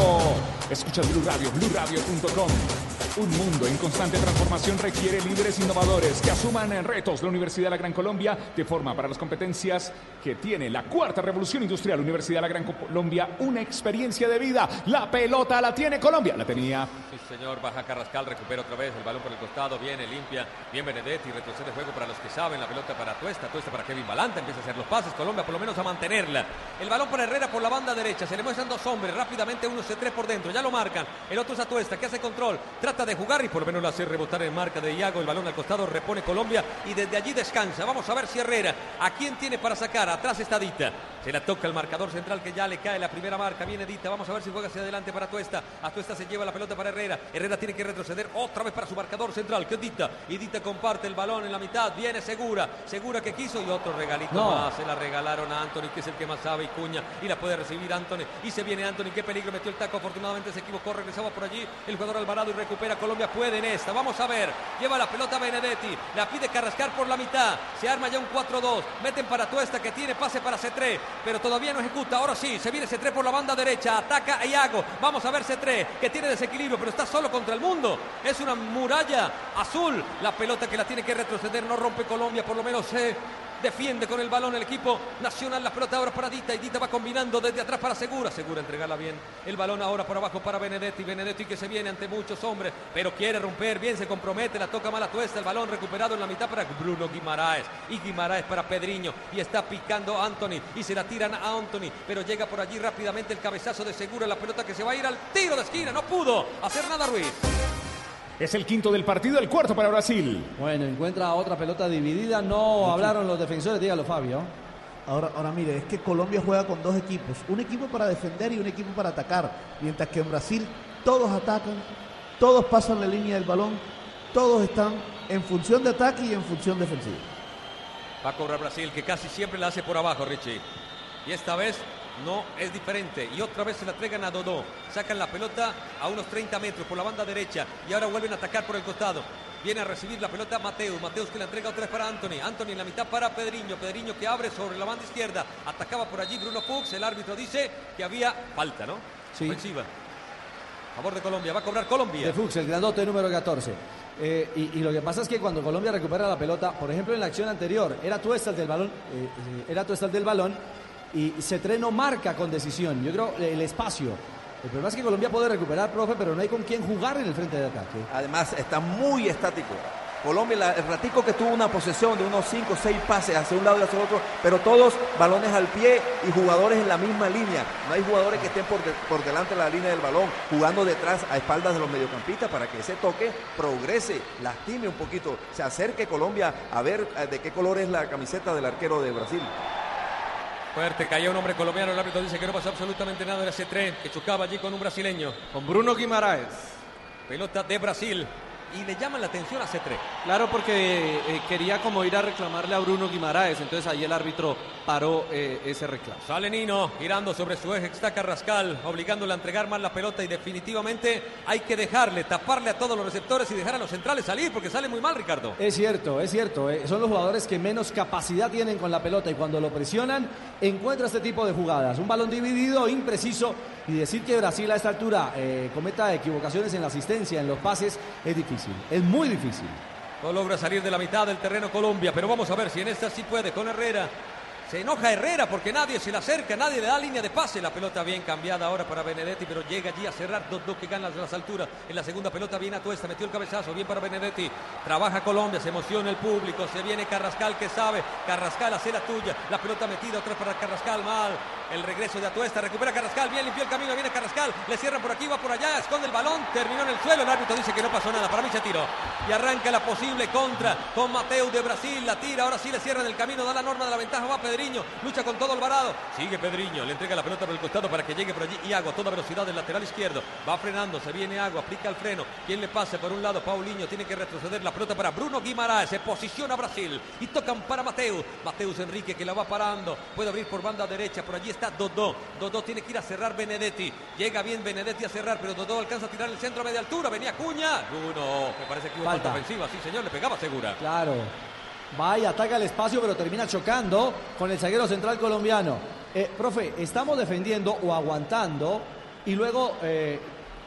Escucha Blue Radio, BlueRadio.com. Un mundo en constante transformación requiere líderes innovadores que asuman retos. La Universidad de la Gran Colombia te forma para las competencias que tiene la cuarta revolución industrial. Universidad de la Gran Colombia, una experiencia de vida. La pelota la tiene Colombia. La tenía. Sí, señor. Baja Carrascal. Recupera otra vez el balón por el costado. Viene limpia. Bien Benedetti. Retrocede juego para los que saben. La pelota para Tuesta. Tuesta para Kevin Balanta. Empieza a hacer los pases. Colombia por lo menos a mantenerla. El balón para Herrera por la banda derecha. Se le muestran dos hombres. Rápidamente uno se tres por dentro. Ya lo marcan. El otro es a Tuesta que hace control. Trata de jugar y por lo menos la hace rebotar en marca de Iago. El balón al costado repone Colombia y desde allí descansa. Vamos a ver si Herrera, ¿a quién tiene para sacar? Atrás está Dita. Se la toca el marcador central que ya le cae la primera marca. Viene Dita. Vamos a ver si juega hacia adelante para Tuesta. A Tuesta se lleva la pelota para Herrera. Herrera tiene que retroceder otra vez para su marcador central, que es Dita. Y Dita comparte el balón en la mitad. Viene segura. Segura que quiso y otro regalito No. más. Se la regalaron a Anthony, que es el que más sabe. Y Cuña. Y la puede recibir Anthony. Y se viene Anthony. Qué peligro metió el taco. Afortunadamente se equivocó. Regresaba por allí el jugador Alvarado y recupera Colombia. Puede en esta. Vamos a ver. Lleva la pelota Benedetti. La pide Carrascar por la mitad. Se arma ya un 4-2. Meten para Tuesta que tiene pase para C3. Pero todavía no ejecuta. Ahora sí. Se viene C3 por la banda derecha. Ataca a Iago. Vamos a ver C3 que tiene desequilibrio. Pero está solo contra el mundo. Es una muralla azul. La pelota que la tiene que retroceder. No rompe Colombia. Por lo menos se defiende con el balón el equipo nacional. La pelota ahora para Dita y Dita va combinando desde atrás para Segura. Segura entregarla bien. El balón ahora por abajo para Benedetti. Benedetti que se viene ante muchos hombres, pero quiere romper. Bien se compromete. La toca mala tuesta. El balón recuperado en la mitad para Bruno Guimaraes. Y Guimaraes para Pedriño. Y está picando Anthony. Y se la tiran a Anthony. Pero llega por allí rápidamente el cabezazo de Segura. La pelota que se va a ir al tiro de esquina. No pudo hacer nada Ruiz. Es el quinto del partido, el cuarto para Brasil. Bueno, encuentra otra pelota dividida. No hablaron los defensores, dígalo Fabio. Ahora, ahora mire, es que Colombia juega con dos equipos, un equipo para defender y un equipo para atacar, mientras que en Brasil todos atacan, todos pasan la línea del balón, todos están en función de ataque y en función defensiva. Va a cobrar Brasil, que casi siempre la hace por abajo, Richie. Y esta vez no es diferente. Y otra vez se la entregan a Dodó. Sacan la pelota a unos 30 metros por la banda derecha. Y ahora vuelven a atacar por el costado. Viene a recibir la pelota Mateus. Mateus que la entrega otra vez para Anthony. Anthony en la mitad para Pedriño. Pedriño que abre sobre la banda izquierda. Atacaba por allí Bruno Fuchs. El árbitro dice que había falta, ¿no? Sí. Ofensiva. A favor de Colombia. Va a cobrar Colombia. De Fuchs, el grandote número 14. Eh, y, y lo que pasa es que cuando Colombia recupera la pelota, por ejemplo en la acción anterior, era Tuesta el del balón, eh, eh, era Tuesta el del balón y Cetré no marca con decisión. Yo creo el espacio. El problema es que Colombia puede recuperar, profe, pero no hay con quién jugar en el frente de ataque. Además, está muy estático. Colombia, el ratico que tuvo una posesión de unos 5 o 6 pases hacia un lado y hacia otro, pero todos balones al pie y jugadores en la misma línea. No hay jugadores que estén por, por delante de la línea del balón, jugando detrás a espaldas de los mediocampistas para que ese toque progrese, lastime un poquito, se acerque Colombia a ver eh, de qué color es la camiseta del arquero de Brasil. Fuerte, caía un hombre colombiano. El árbitro dice que no pasó absolutamente nada en ese tren, que chocaba allí con un brasileño. Con Bruno Guimaraes. Pelota de Brasil. Y le llaman la atención a C3. Claro, porque eh, quería como ir a reclamarle a Bruno Guimaraes, entonces ahí el árbitro paró eh, ese reclamo. Sale Nino, girando sobre su eje, está Carrascal, obligándole a entregar más la pelota y definitivamente hay que dejarle, taparle a todos los receptores y dejar a los centrales salir porque sale muy mal, Ricardo. Es cierto, es cierto. eh, Son los jugadores que menos capacidad tienen con la pelota y cuando lo presionan encuentra este tipo de jugadas. Un balón dividido, impreciso y decir que Brasil a esta altura eh, cometa equivocaciones en la asistencia, en los pases, es difícil. Es muy difícil. No logra salir de la mitad del terreno Colombia, pero vamos a ver si en esta sí puede con Herrera. Se enoja Herrera porque nadie se le acerca, nadie le da línea de pase. La pelota bien cambiada ahora para Benedetti, pero llega allí a cerrar 2-2 que gana las alturas. En la segunda pelota viene a Tuesta, metió el cabezazo, bien para Benedetti. Trabaja Colombia, se emociona el público, se viene Carrascal que sabe. Carrascal hace la tuya, la pelota metida otra para Carrascal, mal. El regreso de Atuesta, recupera Carrascal, bien limpió el camino, viene Carrascal, le cierran por aquí, va por allá, esconde el balón, terminó en el suelo, el árbitro dice que no pasó nada, para mí se tiró. Y arranca la posible contra con Mateo de Brasil, la tira, ahora sí le cierran el camino, da la norma de la ventaja, va Pedriño, lucha con todo Alvarado, sigue Pedriño, le entrega la pelota por el costado para que llegue por allí y Agua, toda velocidad del lateral izquierdo, va frenando, se viene Agua, aplica el freno, quien le pase por un lado, Paulinho tiene que retroceder la pelota para Bruno Guimaraes, se posiciona Brasil y tocan para Mateus, Mateus Enrique que la va parando, puede abrir por banda derecha, por allí está Dodó, Dodó tiene que ir a cerrar Benedetti, llega bien Benedetti a cerrar, pero Dodó alcanza a tirar el centro a media altura, venía Cuña, uno, me parece que hubo falta, Falta. ofensiva, sí señor, le pegaba segura. Claro. Va y ataca el espacio, pero termina chocando con el zaguero central colombiano. Eh, profe, estamos defendiendo o aguantando y luego eh,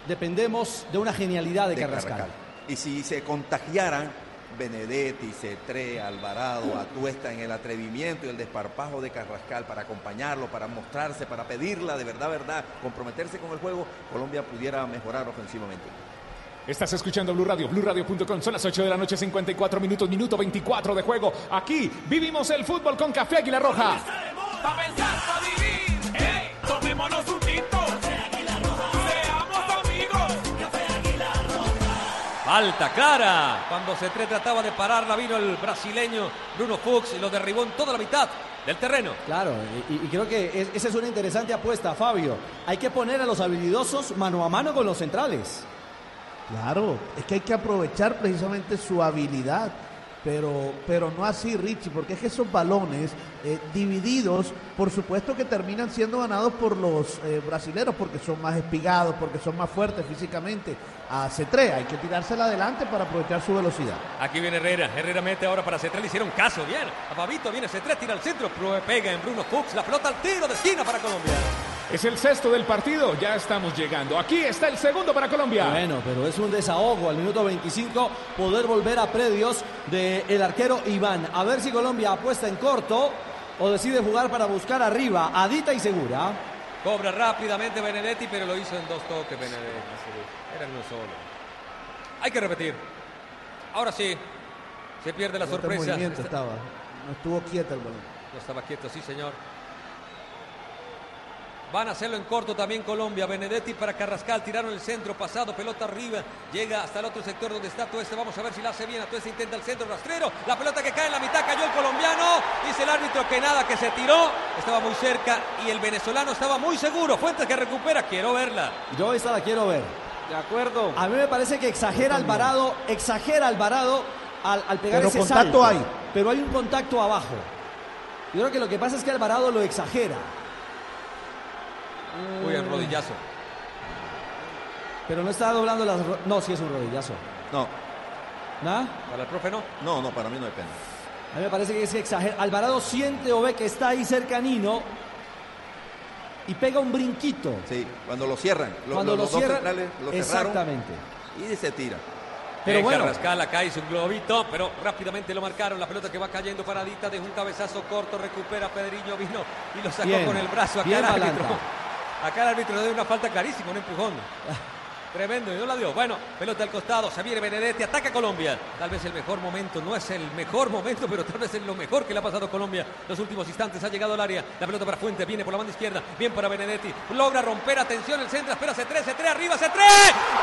dependemos de una genialidad de, de Carrascal. Carrascal. Y si se contagiaran Benedetti, Cetré, Alvarado, Atuesta en el atrevimiento y el desparpajo de Carrascal para acompañarlo, para mostrarse, para pedirla de verdad, verdad, comprometerse con el juego, Colombia pudiera mejorar ofensivamente. Estás escuchando Blue Radio, BlueRadio.com. Son las 8 de la noche, 54 minutos, minuto 24 de juego. Aquí vivimos el fútbol con Café Águila Roja. Falta clara. Cuando Cetré trataba de pararla, vino el brasileño Bruno Fuchs y lo derribó en toda la mitad del terreno. Claro, y, y creo que es- esa es una interesante apuesta, Fabio. Hay que poner a los habilidosos mano a mano con los centrales. Claro, es que hay que aprovechar precisamente su habilidad, pero, pero no así, Richie, porque es que esos balones eh, divididos, por supuesto que terminan siendo ganados por los eh, brasileros, porque son más espigados, porque son más fuertes físicamente. A C3 hay que tirársela adelante para aprovechar su velocidad. Aquí viene Herrera. Herrera mete ahora para Cetré. Le hicieron caso. Bien. A Fabito viene Cetré. Tira al centro. Pega en Bruno Fuchs. La pelota al tiro de esquina para Colombia. Es el sexto del partido, ya estamos llegando. Aquí está el segundo para Colombia. Bueno, pero es un desahogo al minuto 25 poder volver a predios del arquero Iván. A ver si Colombia apuesta en corto o decide jugar para buscar arriba. Adita y segura. Cobra rápidamente Benedetti, pero lo hizo en dos toques Benedetti. Era uno solo. Hay que repetir. Ahora sí. Se pierde la Este sorpresa. estaba, no estuvo quieto el balón. No estaba quieto, sí, señor. Van a hacerlo en corto también Colombia. Benedetti para Carrascal. Tiraron el centro, pasado, pelota arriba. Llega hasta el otro sector donde está Tueste. Vamos a ver si la hace bien. Tueste intenta el centro rastrero. La pelota que cae en la mitad. Cayó el colombiano. Dice el árbitro que nada, que se tiró. Estaba muy cerca y el venezolano estaba muy seguro. Fuentes que recupera. Quiero verla. Yo esta la quiero ver. De acuerdo. A mí me parece que exagera Alvarado, exagera Alvarado al, al pegar Pero ese contacto salto. hay. Pero hay un contacto abajo. Yo creo que lo que pasa es que Alvarado lo exagera. Uy, el rodillazo. Pero no está doblando las... ro- No, sí es un rodillazo. No. ¿Nada? Para el profe no. No, no, para mí no hay pena. A mí me parece que es que exagera. Alvarado siente o ve que está ahí cercanino y pega un brinquito. Sí, cuando lo cierran. Lo- Cuando lo los dos cierran, centrales lo cerraron exactamente. Y se tira. Pero bueno. Carrascal acá hizo un globito, pero rápidamente lo marcaron. La pelota que va cayendo paradita, dejó un cabezazo corto, recupera Pedriño, vino y lo sacó Bien, con el brazo. Acá bien el árbitro. Balanta. Acá el árbitro le dio una falta clarísima, un empujón. Tremendo, y no la dio. Bueno, pelota al costado, viene Benedetti, ataca Colombia. Tal vez el mejor momento, no es el mejor momento, pero tal vez es lo mejor que le ha pasado a Colombia. Los últimos instantes ha llegado al área. La pelota para Fuente, viene por la banda izquierda, bien para Benedetti. Logra romper, atención, el centro, espera C3, C3, arriba, C3.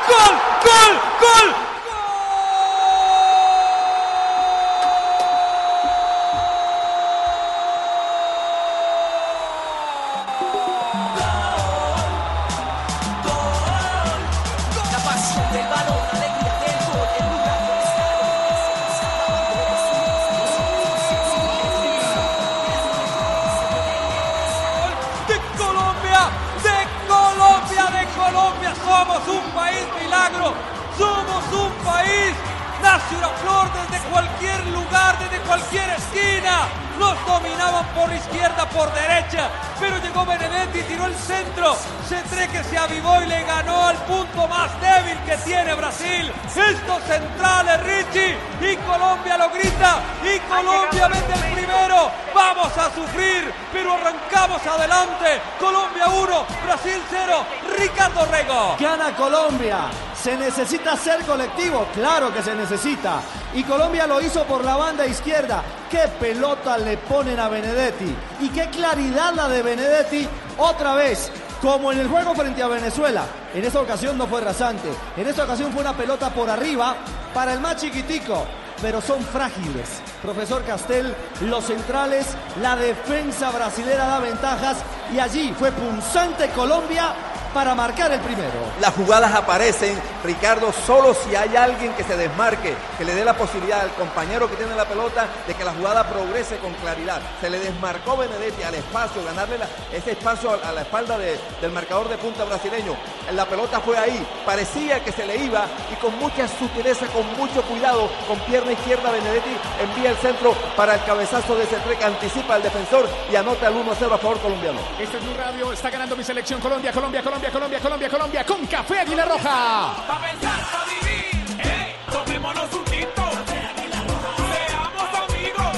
¡Gol! ¡Gol! ¡Gol! Colombia. Se necesita ser colectivo, claro que se necesita. Y Colombia lo hizo por la banda izquierda. Qué pelota le ponen a Benedetti. Y qué claridad la de Benedetti otra vez. Como en el juego frente a Venezuela. En esta ocasión no fue rasante. En esta ocasión fue una pelota por arriba para el más chiquitico. Pero son frágiles. Profesor Castel, los centrales, la defensa brasilera da ventajas. Y allí fue punzante Colombia para marcar el primero. Las jugadas aparecen, Ricardo, solo si hay alguien que se desmarque, que le dé la posibilidad al compañero que tiene la pelota de que la jugada progrese con claridad. Se le desmarcó Benedetti al espacio, ganarle la- ese espacio a, a la espalda de- del marcador de punta brasileño. La pelota fue ahí, parecía que se le iba y con mucha sutileza, con mucho cuidado, con pierna izquierda Benedetti envía el centro para el cabezazo de Cetré que anticipa al defensor y anota el 1-0 a favor colombiano. Este es Blue Radio, está ganando mi selección Colombia, Colombia, Colombia, Colombia, Colombia, Colombia, con Café Águila Roja. Pa' pensar, pa' vivir, ey, tomémonos un tinto. Seamos amigos.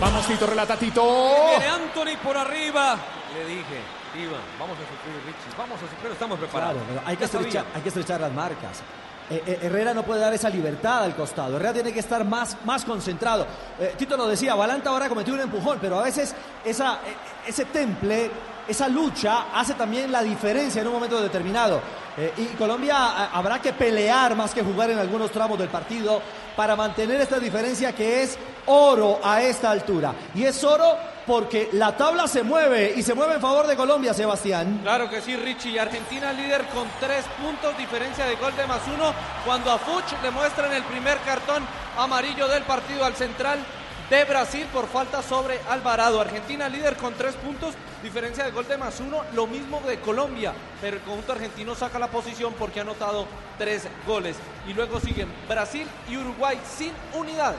Vamos, Tito, relata, Tito. Viene Anthony por arriba. Le dije, Iván, vamos a sufrir, Richie, vamos a sufrir, estamos preparados. Claro, hay que, estrechar, hay que estrechar las marcas. Eh, eh, Herrera no puede dar esa libertad al costado. Herrera tiene que estar más, más concentrado. Eh, Tito lo decía, Balanta ahora cometió un empujón, pero a veces esa, eh, ese temple, esa lucha hace también la diferencia en un momento determinado. Eh, y Colombia habrá que pelear más que jugar en algunos tramos del partido para mantener esta diferencia que es oro a esta altura. Y es oro porque la tabla se mueve y se mueve en favor de Colombia, Sebastián. Claro que sí, Richie. Argentina líder con tres puntos, diferencia de gol de más uno. Cuando a Fuch le muestran el primer cartón amarillo del partido al central de Brasil por falta sobre Alvarado. Argentina líder con tres puntos, diferencia de gol de más uno. Lo mismo de Colombia, pero el conjunto argentino saca la posición porque ha anotado tres goles. Y luego siguen Brasil y Uruguay sin unidades.